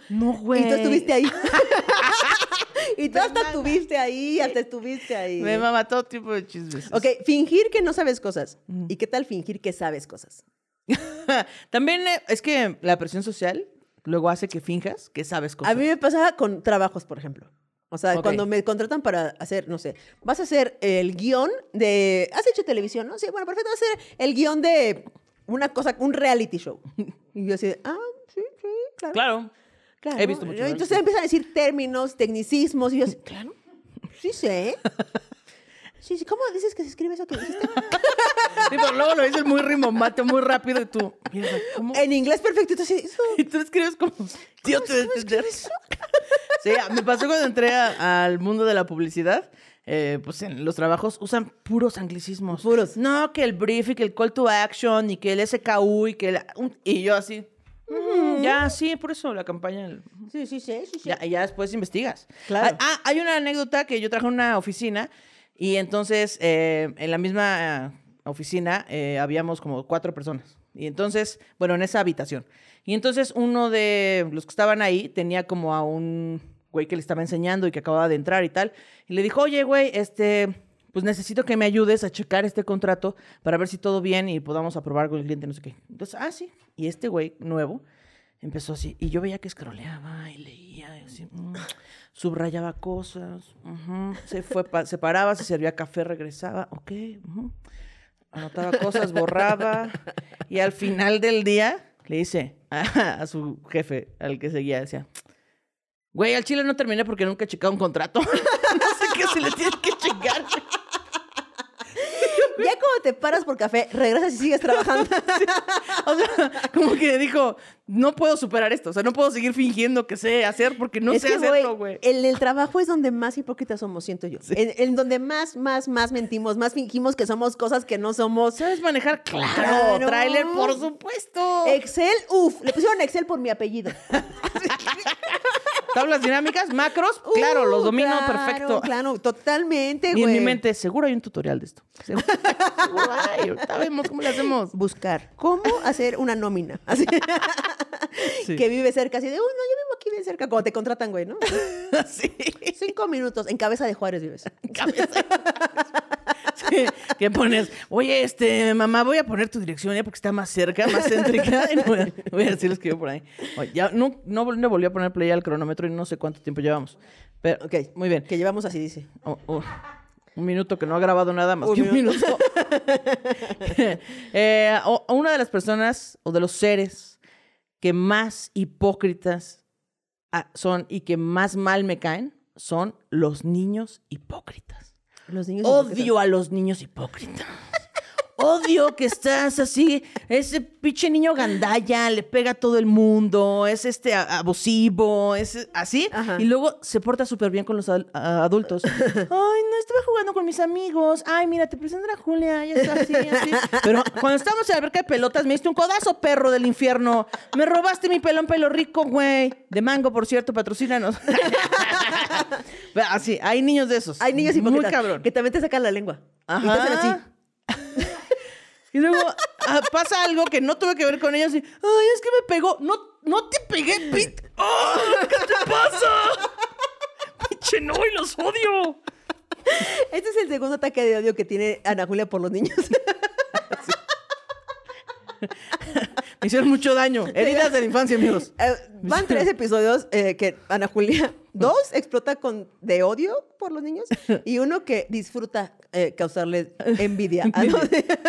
No, güey. Y tú estuviste ahí. y tú hasta estuviste ahí, hasta estuviste ahí. Me mama todo tipo de chismes. Ok, fingir que no sabes cosas. ¿Y qué tal fingir que sabes cosas? También eh, es que la presión social luego hace que finjas que sabes cosas. A mí me pasa con trabajos, por ejemplo. O sea, cuando me contratan para hacer, no sé, vas a hacer el guion de... ¿Has hecho televisión? No sé, bueno, perfecto, vas a hacer el guion de una cosa, un reality show. Y yo así, ah, sí, sí, claro. Claro. claro. he visto reality Entonces empiezan a decir términos, tecnicismos, y yo así, claro, sí sé. Sí, sí, ¿cómo dices que se escribe eso que dijiste? Sí, pero luego lo dices muy rimbombante, muy rápido y tú, mierda, ¿cómo? En inglés perfecto, entonces, eso, Y tú escribes como, tío, te ¿cómo escribes eso? Sí, me pasó cuando entré a- al mundo de la publicidad. eh, pues en los trabajos usan puros anglicismos. Puros. No, que el brief y que el call to action y que el SKU y que el... un- Y yo así... "Mm, Ya, sí, por eso la campaña... el- Sí, sí, sí, sí, sí. Ya, ya después investigas. Claro. Ah, ah, hay una anécdota que yo trabajé en una oficina y entonces eh, en la misma eh, oficina eh, habíamos como cuatro personas. Y entonces, bueno, en esa habitación. Y entonces uno de los que estaban ahí tenía como a un güey que le estaba enseñando y que acababa de entrar y tal. Y le dijo, oye, güey, este, pues necesito que me ayudes a checar este contrato para ver si todo bien y podamos aprobar con el cliente, no sé qué. Entonces, ah, sí. Y este güey nuevo empezó así. Y yo veía que escroleaba y leía así. mm, subrayaba cosas. ujú, Se, fue, se paraba, se servía café, regresaba. Ok. Anotaba cosas, borraba. Y al final del día le dice a, a su jefe, al que seguía, decía. Güey, al chile no terminé porque nunca he checado un contrato. no sé qué se le tiene que checar. Ya cuando te paras por café, regresas y sigues trabajando. O sea, como que dijo, no puedo superar esto. O sea, no puedo seguir fingiendo que sé hacer porque no es sé que, hacerlo, güey. En el trabajo es donde más hipócritas somos, siento yo. En, en donde más, más, más mentimos, más fingimos que somos cosas que no somos. ¿Sabes manejar? Claro. Claro. Tráiler, por supuesto. Excel, uff, le pusieron Excel por mi apellido. Tablas dinámicas, macros, claro, los Uh, domino claro, perfecto. Claro, totalmente, Y güey. en mi mente, seguro hay un tutorial de esto. Seguro, seguro hay. Ahorita vemos cómo lo hacemos. Buscar cómo hacer una nómina. Así. Sí. Que vive cerca, así de, uy, no, yo vivo aquí bien cerca. Cuando te contratan, güey, ¿no? Sí. Cinco minutos. En cabeza de Juárez vives. Sí, que pones, oye, este, mamá, voy a poner tu dirección ya porque está más cerca, más céntrica. Y no voy, a, voy a decirles que yo por ahí. Oye, ya no, no, no volví a poner play al cronómetro y no sé cuánto tiempo llevamos. Pero, Ok, muy bien. Que llevamos así, dice. Oh, oh. Un minuto que no ha grabado nada más Un que un minuto. minuto. Eh, o- una de las personas o de los seres que más hipócritas ah, son y que más mal me caen son los niños hipócritas. Odio a los niños hipócritas. Odio que estás así, ese pinche niño gandalla, le pega a todo el mundo, es este abusivo, es así, Ajá. y luego se porta súper bien con los adultos. Ay, no, estaba jugando con mis amigos. Ay, mira, te presento a Julia, ya está así, así. Pero cuando estábamos en la alberca de pelotas, me diste un codazo, perro del infierno. Me robaste mi pelón pelo rico, güey. De mango, por cierto, patrocínanos. Pero Así, hay niños de esos. Hay niños hipócritas. Muy cabrón. Que también te sacan la lengua. Y Ajá. te hacen así. Y luego ah, pasa algo que no tuve que ver con ellos y, ay, es que me pegó. No, no te pegué, Pete. ¡Ah! ¿Qué te pasa? Pinche no, y los odio. Este es el segundo ataque de odio que tiene Ana Julia por los niños. Me hicieron mucho daño. Heridas de la infancia, amigos. Eh, van tres episodios eh, que Ana Julia, dos, explota con de odio por los niños y uno que disfruta eh, causarles envidia. Ah, ¿no?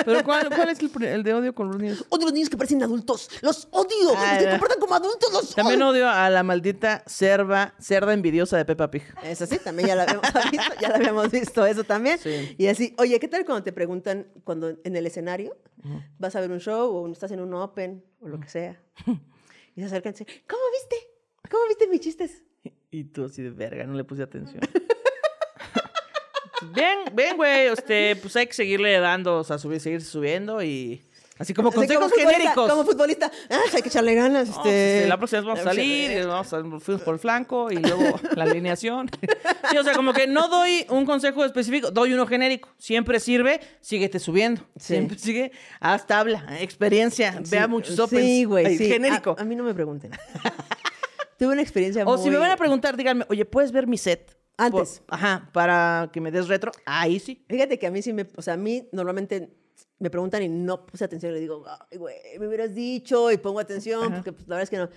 Pero ¿cuál, cuál es el, el de odio con los niños? Odio los niños que parecen adultos. Los odio. Ah, ya. comportan como adultos. Los También odio. odio a la maldita cerva, cerda envidiosa de Peppa Pig. Eso sí, también ya la habíamos visto, ya la habíamos visto eso también. Sí. Y así, oye, ¿qué tal cuando te preguntan cuando en el escenario vas a ver un show o estás en un open o lo que sea? Y se acercan y dicen, ¿cómo viste? ¿Cómo viste mis chistes? Y tú así de verga, no le puse atención. bien, bien, güey. Este, pues hay que seguirle dando, o sea, subir, seguir subiendo y. Así como Así consejos genéricos. Como futbolista, ah, hay que echarle ganas. No, Este... pues, este, la próxima vez vamos a salir, y vamos a fuimos por el flanco y luego la alineación. Sí, o sea, como que no doy un consejo específico, doy uno genérico. Siempre sirve, síguete subiendo. Sí. Siempre sigue, haz tabla, experiencia, vea muchos opens. Sí, güey, sí. Genérico. A, a mí no me pregunten. Tuve una experiencia o muy... si me van a preguntar, díganme, oye, ¿puedes ver mi set? Antes. Por- ajá, para que me des retro. Ahí sí. Fíjate que a mí sí me... O sea, a mí normalmente me preguntan y no puse atención. Y le digo, ay, güey, me hubieras dicho y pongo atención porque pues, la verdad es que no.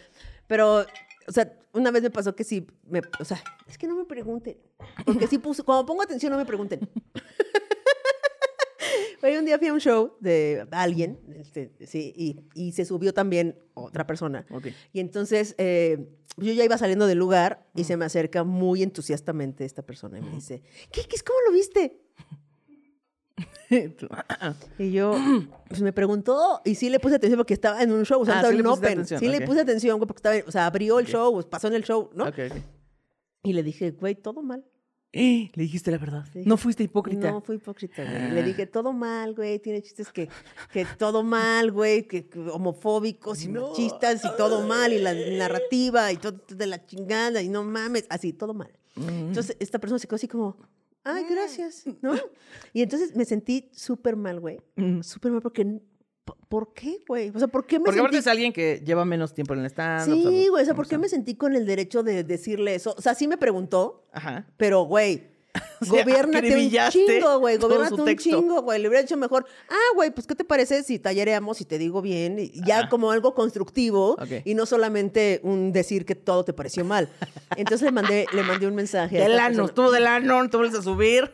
Pero, o sea, una vez me pasó que sí, me, o sea, es que no me pregunten. Porque sí puse, cuando pongo atención no me pregunten. Güey, un día fui a un show de alguien, este, sí, y, y se subió también otra persona. Y entonces eh, yo ya iba saliendo del lugar y se me acerca muy entusiastamente esta persona y me dice, ¿qué, qué es? ¿Cómo lo viste? Y yo, pues me preguntó, y sí le puse atención porque estaba en un show, o sea, Ah, estaba sí en open. atención, sí le puse atención, porque estaba, o sea, abrió el show, pues, pasó en el show, ¿no? Ok, ok. Y le dije, güey, todo mal. Le dijiste la verdad. Sí. No fuiste hipócrita. No, fui hipócrita, güey. Le dije, todo mal, güey. Tiene chistes que, que todo mal, güey. Que, que homofóbicos y machistas y todo mal. Y la narrativa y todo de la chingada. Y no mames. Así, todo mal. Entonces, esta persona se quedó así como, ay, gracias, ¿no? Y entonces me sentí súper mal, güey. Súper mal porque, ¿por- ¿por qué, güey? O sea, ¿por qué me Porque sentí... es alguien que lleva menos tiempo en el stand. Sí, güey. O sea, ¿por qué me sentí con el derecho de decirle eso? O sea, sí me preguntó, Ajá. pero, güey, O sea, gobiérnate un chingo, güey. su un chingo, güey. Le hubiera dicho mejor, ah, güey, pues, ¿qué te parece si tallereamos y te digo bien? Y ya Ajá. como algo constructivo y no solamente un decir que todo te pareció mal. Entonces le mandé, le mandé un mensaje. Del ano, estuvo del ano, no te vuelves a subir.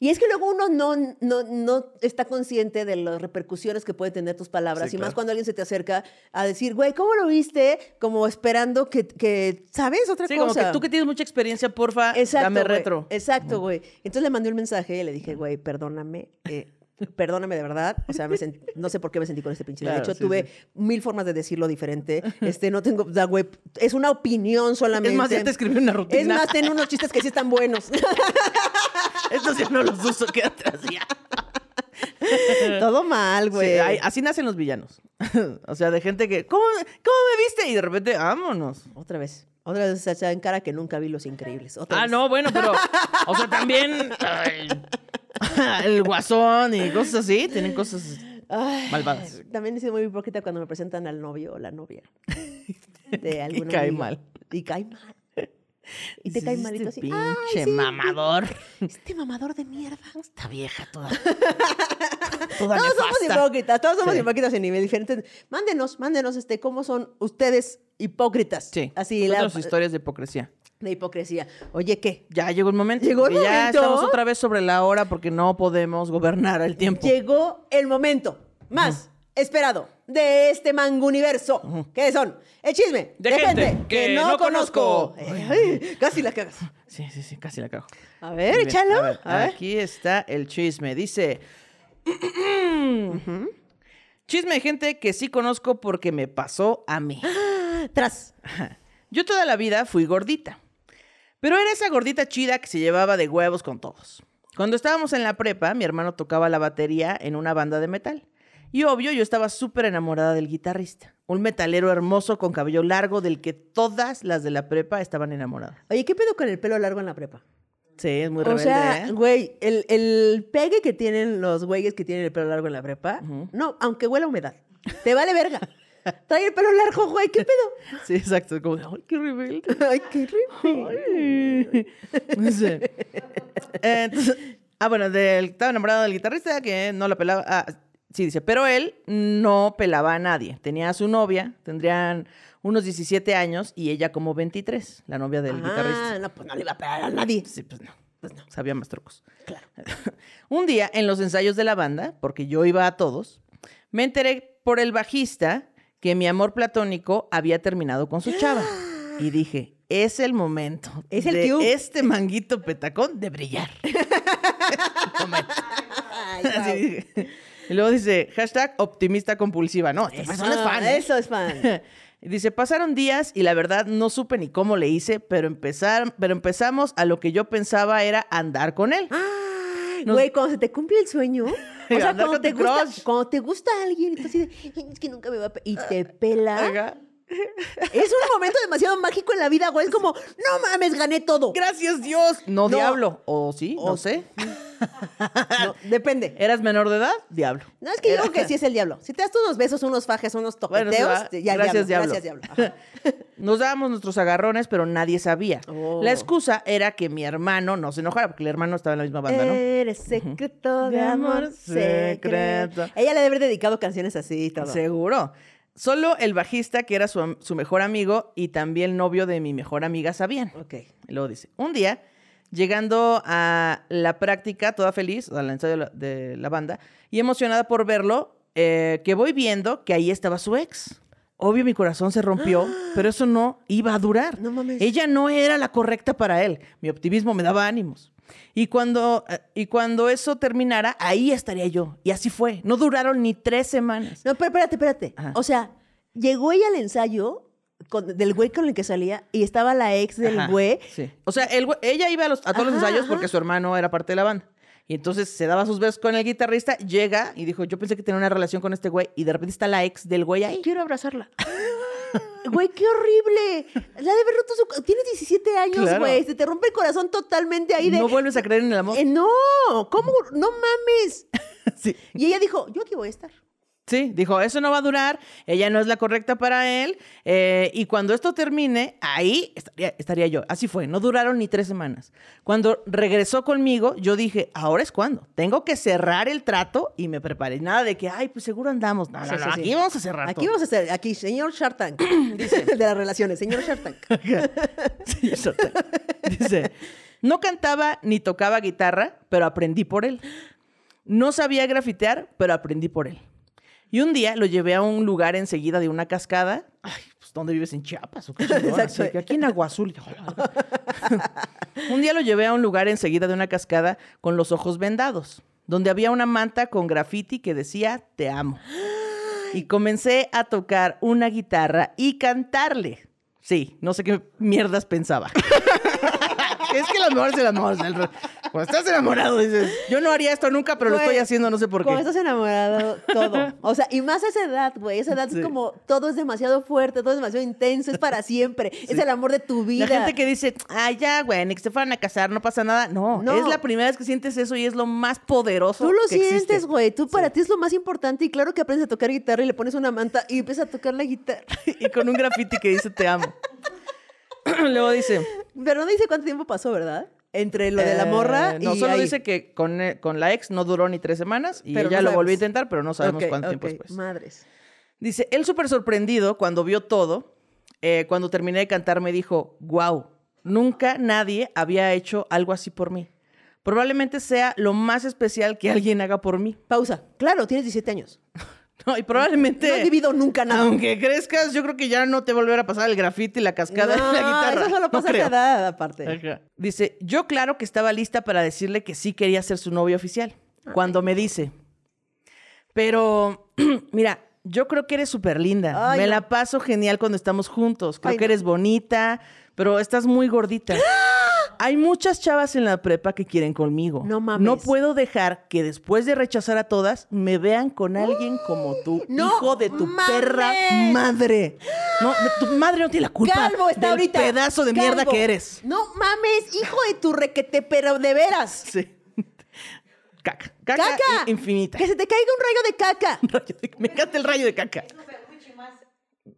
Y es que luego uno no, no, no está consciente de las repercusiones que pueden tener tus palabras. Sí, y más claro. cuando alguien se te acerca a decir, güey, ¿cómo lo viste? Como esperando que, que ¿sabes? Otra Sí, cosa. como que tú que tienes mucha experiencia, porfa, Exacto, dame güey. retro. Exacto, güey. Entonces le mandé un mensaje y le dije, güey, perdóname. eh, perdóname de verdad. O sea, me sent- no sé por qué me sentí con este pinche Claro, derecho. sí, Tuve sí. mil formas de decirlo diferente. Este, no tengo, güey, es una opinión solamente. Es más, ya te escribí una rutina. Es más, tengo unos chistes que sí están buenos. Estos ya no los uso, quédate así. Todo mal, Sí, güey. hay- así nacen los villanos. o sea, de gente que, ¿cómo, ¿cómo me viste? Y de repente, vámonos. Otra vez. Otra vez se echa en cara que nunca vi Los Increíbles. Otra Ah, vez. no, bueno, pero, o sea, también ay, el guasón y cosas así, tienen cosas Ay, malvadas. También he sido muy hipócrita cuando me presentan al novio o la novia. De algún cae mal. Y cae mal. Y te cae malito este así. "Ay, Pinche sí, mamador. Este mamador de mierda. Esta vieja toda. toda Todos somos hipócritas, todos somos Sí. hipócritas en nivel diferentes. Mándenos, mándenos este, cómo son ustedes hipócritas. Sí. Así la, sus historias de hipocresía. De hipocresía. Oye, ¿qué? Ya llegó el momento. Llegó el Y Ya momento. estamos otra vez sobre la hora porque no podemos gobernar el tiempo. Llegó el momento más esperado de este mango universo. ¿Qué son? El chisme De gente que no conozco. Ay, casi la cagas. Sí, sí, sí, casi la cago. A ver, échalo. A ver, A ver. Aquí está el chisme. Dice. Chisme de gente que sí conozco porque me pasó a mí. Tras. Yo toda la vida fui gordita. Pero era esa gordita chida que se llevaba de huevos con todos. Cuando estábamos en la prepa, mi hermano tocaba la batería en una banda de metal. Y obvio, yo estaba súper enamorada del guitarrista. Un metalero hermoso con cabello largo del que todas las de la prepa estaban enamoradas. Oye, ¿qué pedo con el pelo largo en la prepa? Sí, es muy o rebelde, sea, ¿eh? güey, el, el pegue que tienen los güeyes que tienen el pelo largo en la prepa, no, aunque huela a humedad, te vale verga. Trae el pelo largo, güey, ¿qué pedo? Sí, exacto. Como, de, ay, qué rebelde. Ay, qué rebelde. Eh, entonces, ah, bueno, del, estaba enamorado del guitarrista que no la pelaba. Ah, sí, dice, pero él no pelaba a nadie. Tenía a su novia, tendrían unos 17 años y ella como 23, la novia del guitarrista. Ah, no, pues no le iba a pegar a nadie. Sí, pues no, pues no, sabía más trucos. Claro. Un día, en los ensayos de la banda, porque yo iba a todos, me enteré por el bajista que mi amor platónico había terminado con su chava. Y dije, es el momento Es el de este manguito petacón de brillar. Ay, Así. Y luego dice, hashtag optimista compulsiva. No, esta persona es Eso, fan. Eso es fan. Dice, pasaron días y la verdad no supe ni cómo le hice, pero, empezar, pero empezamos a lo que yo pensaba era andar con él. Ay, Nos- Güey, cuando se te cumple el sueño, o sea, cuando te, gusta, cuando te gusta alguien, y tú así de, "Ay, es que nunca me va a... pe-", Y te pela. Ajá. Es un momento demasiado mágico en la vida, güey. Es como, no mames, gané todo. Gracias Dios. No, No. diablo. ¿O sí? O- No sé. No, depende. ¿Eras menor de edad? Diablo. No, es que yo creo que sí es el diablo. Si te das unos besos, unos fajes, unos Bueno, toqueteos, va. ya Gracias, diablo. diablo. Gracias, diablo. Nos dábamos nuestros agarrones, pero nadie sabía. Oh. La excusa era que mi hermano no se enojara, porque el hermano estaba en la misma banda, ¿no? Eres secreto de amor secreto. secreto. Ella le debe haber dedicado canciones así y todo. Seguro. Solo el bajista, que era su, su mejor amigo, y también el novio de mi mejor amiga sabían. Ok. Y luego dice, un día llegando a la práctica, toda feliz, al ensayo de la, banda, y emocionada por verlo, eh, que voy viendo que ahí estaba su ex. Obvio, mi corazón se rompió, pero eso no iba a durar. No mames. Ella no era la correcta para él. Mi optimismo me daba ánimos. Y cuando, eh, y cuando eso terminara, ahí estaría yo. Y así fue. No duraron ni tres semanas. No, pero espérate, espérate. Ajá. O sea, llegó ella al ensayo con- del güey con el que salía y estaba la ex del Ajá, güey. Sí. O sea, el ella iba a, los- a todos los ensayos porque su hermano era parte de la banda. Y entonces se daba sus besos con el guitarrista, llega y dijo, yo pensé que tenía una relación con este güey y de repente está la ex del güey ahí. Quiero abrazarla. Güey, qué horrible. La de haber roto su... Tienes 17 años, Claro. güey. Se te rompe el corazón totalmente ahí de... No vuelves a creer en el amor. Eh, no, ¿cómo? No mames. Sí. Y ella dijo, yo aquí voy a estar. Sí, dijo, eso no va a durar, ella no es la correcta para él, eh, y cuando esto termine, ahí estaría, estaría yo. Así fue, no duraron ni tres semanas. Cuando regresó conmigo, yo dije, ahora es cuando, tengo que cerrar el trato y me preparé. Nada de que, ay, pues seguro andamos. No, no, no, sí, sí. aquí vamos a cerrar Aquí todo. vamos a hacer, aquí, señor Shark Tank. Dice, de las relaciones, señor Shark Tank. Sí, eso te- Dice, no cantaba ni tocaba guitarra, pero aprendí por él. No sabía grafitear, pero aprendí por él. Y un día lo llevé a un lugar enseguida de una cascada. Ay, pues ¿dónde vives? ¿En Chiapas? ¿O qué? Exacto. Así aquí en Agua Azul. un día lo llevé a un lugar enseguida de una cascada con los ojos vendados, donde había una manta con graffiti que decía, te amo. Y comencé a tocar una guitarra y cantarle. Sí, no sé qué mierdas pensaba. es que el amor es el amor. Cuando estás enamorado dices, yo no haría esto nunca, pero lo estoy haciendo, no sé por qué. Cuando estás enamorado, todo. O sea, y más a esa edad, güey. Esa edad Sí. es como, todo es demasiado fuerte, todo es demasiado intenso, es para siempre. Es el amor de tu vida. La gente que dice, ay, ya, güey, ni que se fueran a casar, no pasa nada. No, No. es la primera vez que sientes eso y es lo más poderoso. Tú lo que existe. sientes, güey. Tú para ti es lo más importante. Y claro que aprendes a tocar guitarra y le pones una manta y empiezas a tocar la guitarra. y con un graffiti que dice, te amo. Luego dice, Pero no dice cuánto tiempo pasó, ¿verdad? Entre lo de la eh, morra y. No, solo ahí. dice que con, eh, con la ex no duró ni tres semanas y Pero ella no lo volvió a intentar, pero no sabemos cuánto tiempo después. Madres. Dice, él súper sorprendido cuando vio todo, eh, cuando terminé de cantar me dijo, wow, nunca nadie había hecho algo así por mí. Probablemente sea lo más especial que alguien haga por mí. Pausa. Claro, tienes 17 años. No, y probablemente... No has vivido nunca nada. Aunque crezcas, yo creo que ya no te volverá a pasar el grafiti, la cascada y la guitarra. Eso solo No pasa a creo. esa edad, aparte. Ajá. Dice, yo claro que estaba lista para decirle que sí quería ser su novio oficial. Cuando me dice, pero mira, yo creo que eres súper linda. Ay, me no. la paso genial cuando estamos juntos. Creo Ay, que no. eres bonita, pero estás muy gordita. Hay muchas chavas en la prepa que quieren conmigo. No mames. No puedo dejar que después de rechazar a todas, me vean con alguien como tú. ¡No hijo de tu mames! perra madre. No, tu madre no tiene la culpa Calvo está del ahorita. pedazo de mierda que eres. No mames, hijo de tu requete, pero de veras. Sí. Caca. Caca, ¡Caca! infinita. Que se te caiga un rayo de caca. Me encanta el rayo de caca.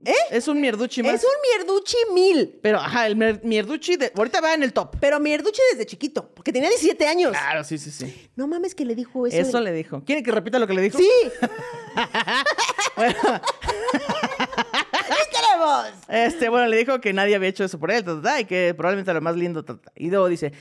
¿Eh? Es un mierduchi más. Es un mierduchi mil. Pero, ajá, el mier- mierduchi de... ahorita va en el top. Pero mierduchi desde chiquito, porque tenía 17 años. Claro, sí, sí, sí. No mames que le dijo eso. Eso le dijo. ¿Quiere que repita lo que le dijo? Sí. ¿Qué queremos? Este, bueno, le dijo que nadie había hecho eso por él, ta, ta, ta, y que probablemente era lo más lindo. ta, ta. Y luego dice,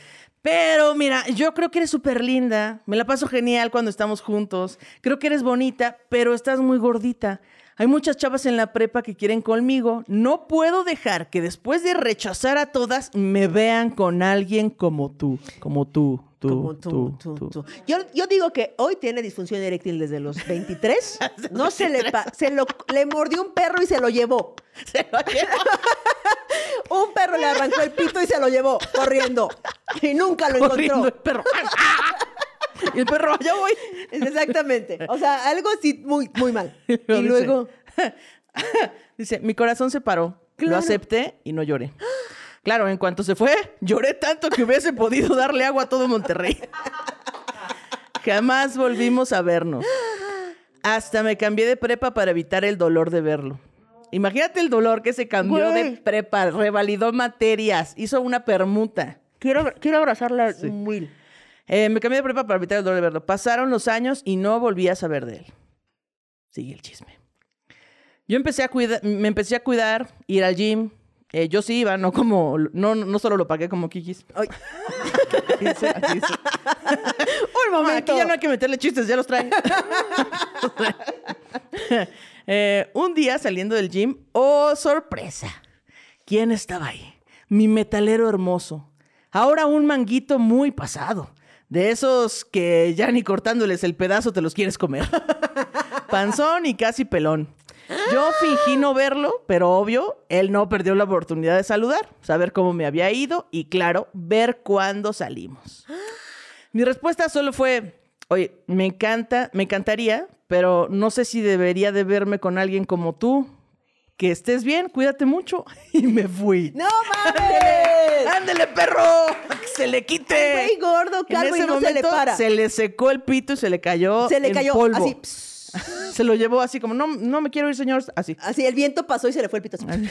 pero mira, yo creo que eres súper linda, me la paso genial cuando estamos juntos, creo que eres bonita, pero estás muy gordita. Hay muchas chavas en la prepa que quieren conmigo. No puedo dejar que después de rechazar a todas me vean con alguien como tú, como tú, tú, Como tú, tú, tú. Yo, yo digo que hoy tiene disfunción eréctil desde los 23. no se le se lo le mordió un perro y se lo llevó. Se lo llevo. Un perro le arrancó el pito y se lo llevó corriendo. Y nunca lo Corriendo el encontró. perro. y el perro, allá voy. Exactamente. O sea, algo así muy, muy mal. Y Dice- luego. Dice, mi corazón se paró. Lo acepté y no lloré. Claro, en cuanto se fue, lloré tanto que hubiese podido darle agua a todo Monterrey. Jamás volvimos a vernos. Hasta me cambié de prepa para evitar el dolor de verlo. Imagínate el dolor que se cambió de prepa, revalidó materias, hizo una permuta. Quiero, quiero abrazarla muy. Eh, me cambié de prepa para evitar el dolor de verlo. Pasaron los años y no volví a saber de él. Sigue el chisme. Yo empecé a cuidar, me empecé a cuidar, ir al gym. Eh, yo sí iba, no como, no, no solo lo pagué como Kikis. Ay. Aquí dice, aquí dice. Un No, momento. Aquí ya no hay que meterle chistes, ya los traen. Eh, un día saliendo del gym, ¡oh, sorpresa! ¿Quién estaba ahí? Mi metalero hermoso. Ahora un manguito muy pasado. De esos que ya ni cortándoles el pedazo te los quieres comer. Panzón y casi pelón. Yo fingí no verlo, pero obvio, él no perdió la oportunidad de saludar, saber cómo me había ido y, claro, ver cuándo salimos. Mi respuesta solo fue, oye, me encanta, me encantaría, pero no sé si debería de verme con alguien como tú. Que estés bien, cuídate mucho. Y me fui. ¡No mames! ¡Ándele, perro! ¡Que se le quite! Güey gordo, En calvo y no se le para. Se le secó el pito y se le cayó Se le en cayó polvo. así. pss. Se lo llevó así como, no, no me quiero ir, señor. Así. Así, el viento pasó y se le fue el pito. así.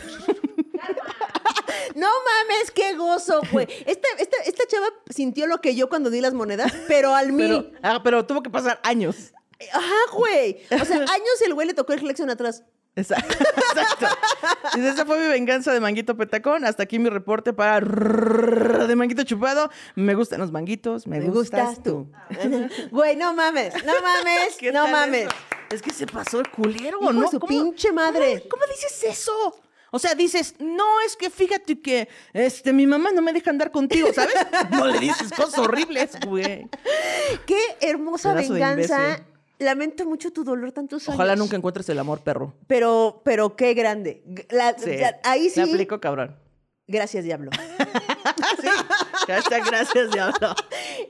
No mames, qué gozo, güey. Esta, esta, esta chava sintió lo que yo cuando di las monedas, pero al mil. Pero, ah, pero tuvo que pasar años. Ajá, güey. O sea, años el güey le tocó el flexion atrás. Exacto. Exacto. Dice, esa fue mi venganza de Manguito Petacón. Hasta aquí mi reporte para de Manguito Chupado. Me gustan los manguitos, me, Me gustas, gustas tú. Güey, no mames, no mames, ¿Qué no mames. eso? Es que se pasó el culero, Hijo ¿no? su ¿Cómo- pinche madre. ¿Cómo, cómo dices eso? O sea, dices, no, es que fíjate que este, mi mamá no me deja andar contigo, ¿sabes? No le dices cosas horribles, güey. Qué hermosa Pedazo venganza. Lamento mucho tu dolor tantos años. Ojalá nunca encuentres el amor, perro. Pero, pero qué grande. La- la- ahí sí. Me aplico, cabrón. Gracias, diablo. Hashtag gracias, diablo.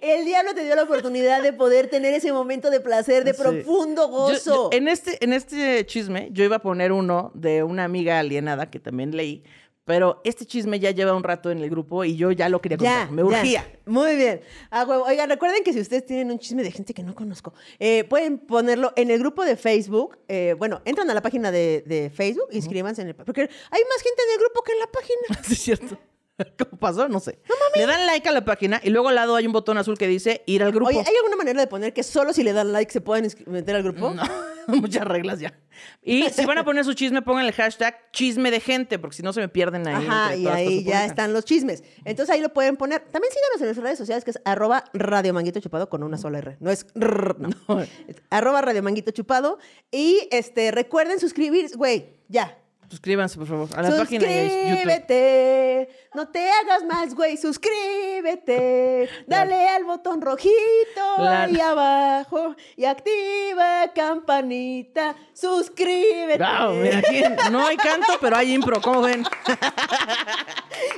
El diablo te dio la oportunidad de poder tener ese momento de placer, de Sí. profundo Yo- gozo. yo- en, este, en este chisme, yo iba a poner uno de una amiga alienada que también leí, pero este chisme ya lleva un rato en el grupo y yo ya lo quería contar. Ya, Me ya. urgía. Muy bien. Ah, huevo. Oigan, recuerden que si ustedes tienen un chisme de gente que no conozco, eh, pueden ponerlo en el grupo de Facebook. Eh, bueno, entran a la página de, de Facebook, inscríbanse en el... Porque hay más gente en el grupo que en la página. Sí, es cierto. ¿Cómo pasó? No sé. Le dan like a la página y luego al lado hay un botón azul que dice ir al grupo. Oye, ¿hay alguna manera de poner que solo si le dan like se pueden meter al grupo? No, muchas reglas ya. Y si van a poner su chisme, pongan el hashtag chisme de gente, porque si no se me pierden ahí. Ajá, y ahí ya están los chismes. Entonces ahí lo pueden poner. También síganos en nuestras redes sociales, que es arroba Radio Manguito Chupado con una sola R. No es rrr, no. Es arroba Radio Manguito Chupado. Y este, recuerden suscribirse, güey, ya. Suscríbanse, por favor, a la página de YouTube. Suscríbete. No te hagas más, güey. Suscríbete. Dale al botón rojito La- ahí abajo y activa campanita. Suscríbete. Wow, mira, aquí no hay canto, pero hay impro, ¿cómo ven?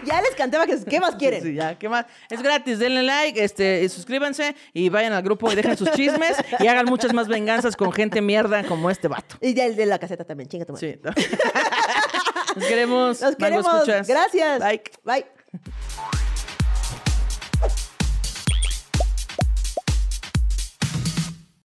Ya les cantaba que qué más quieren. Sí, ya, ¿qué más? Es gratis, denle like, este, suscríbanse y vayan al grupo y dejen sus chismes y hagan muchas más venganzas con gente mierda como este vato. Y ya el de la caseta también, chinga tu madre. Sí. Nos queremos. Nos queremos. Escuchas. Gracias. Like. Bye.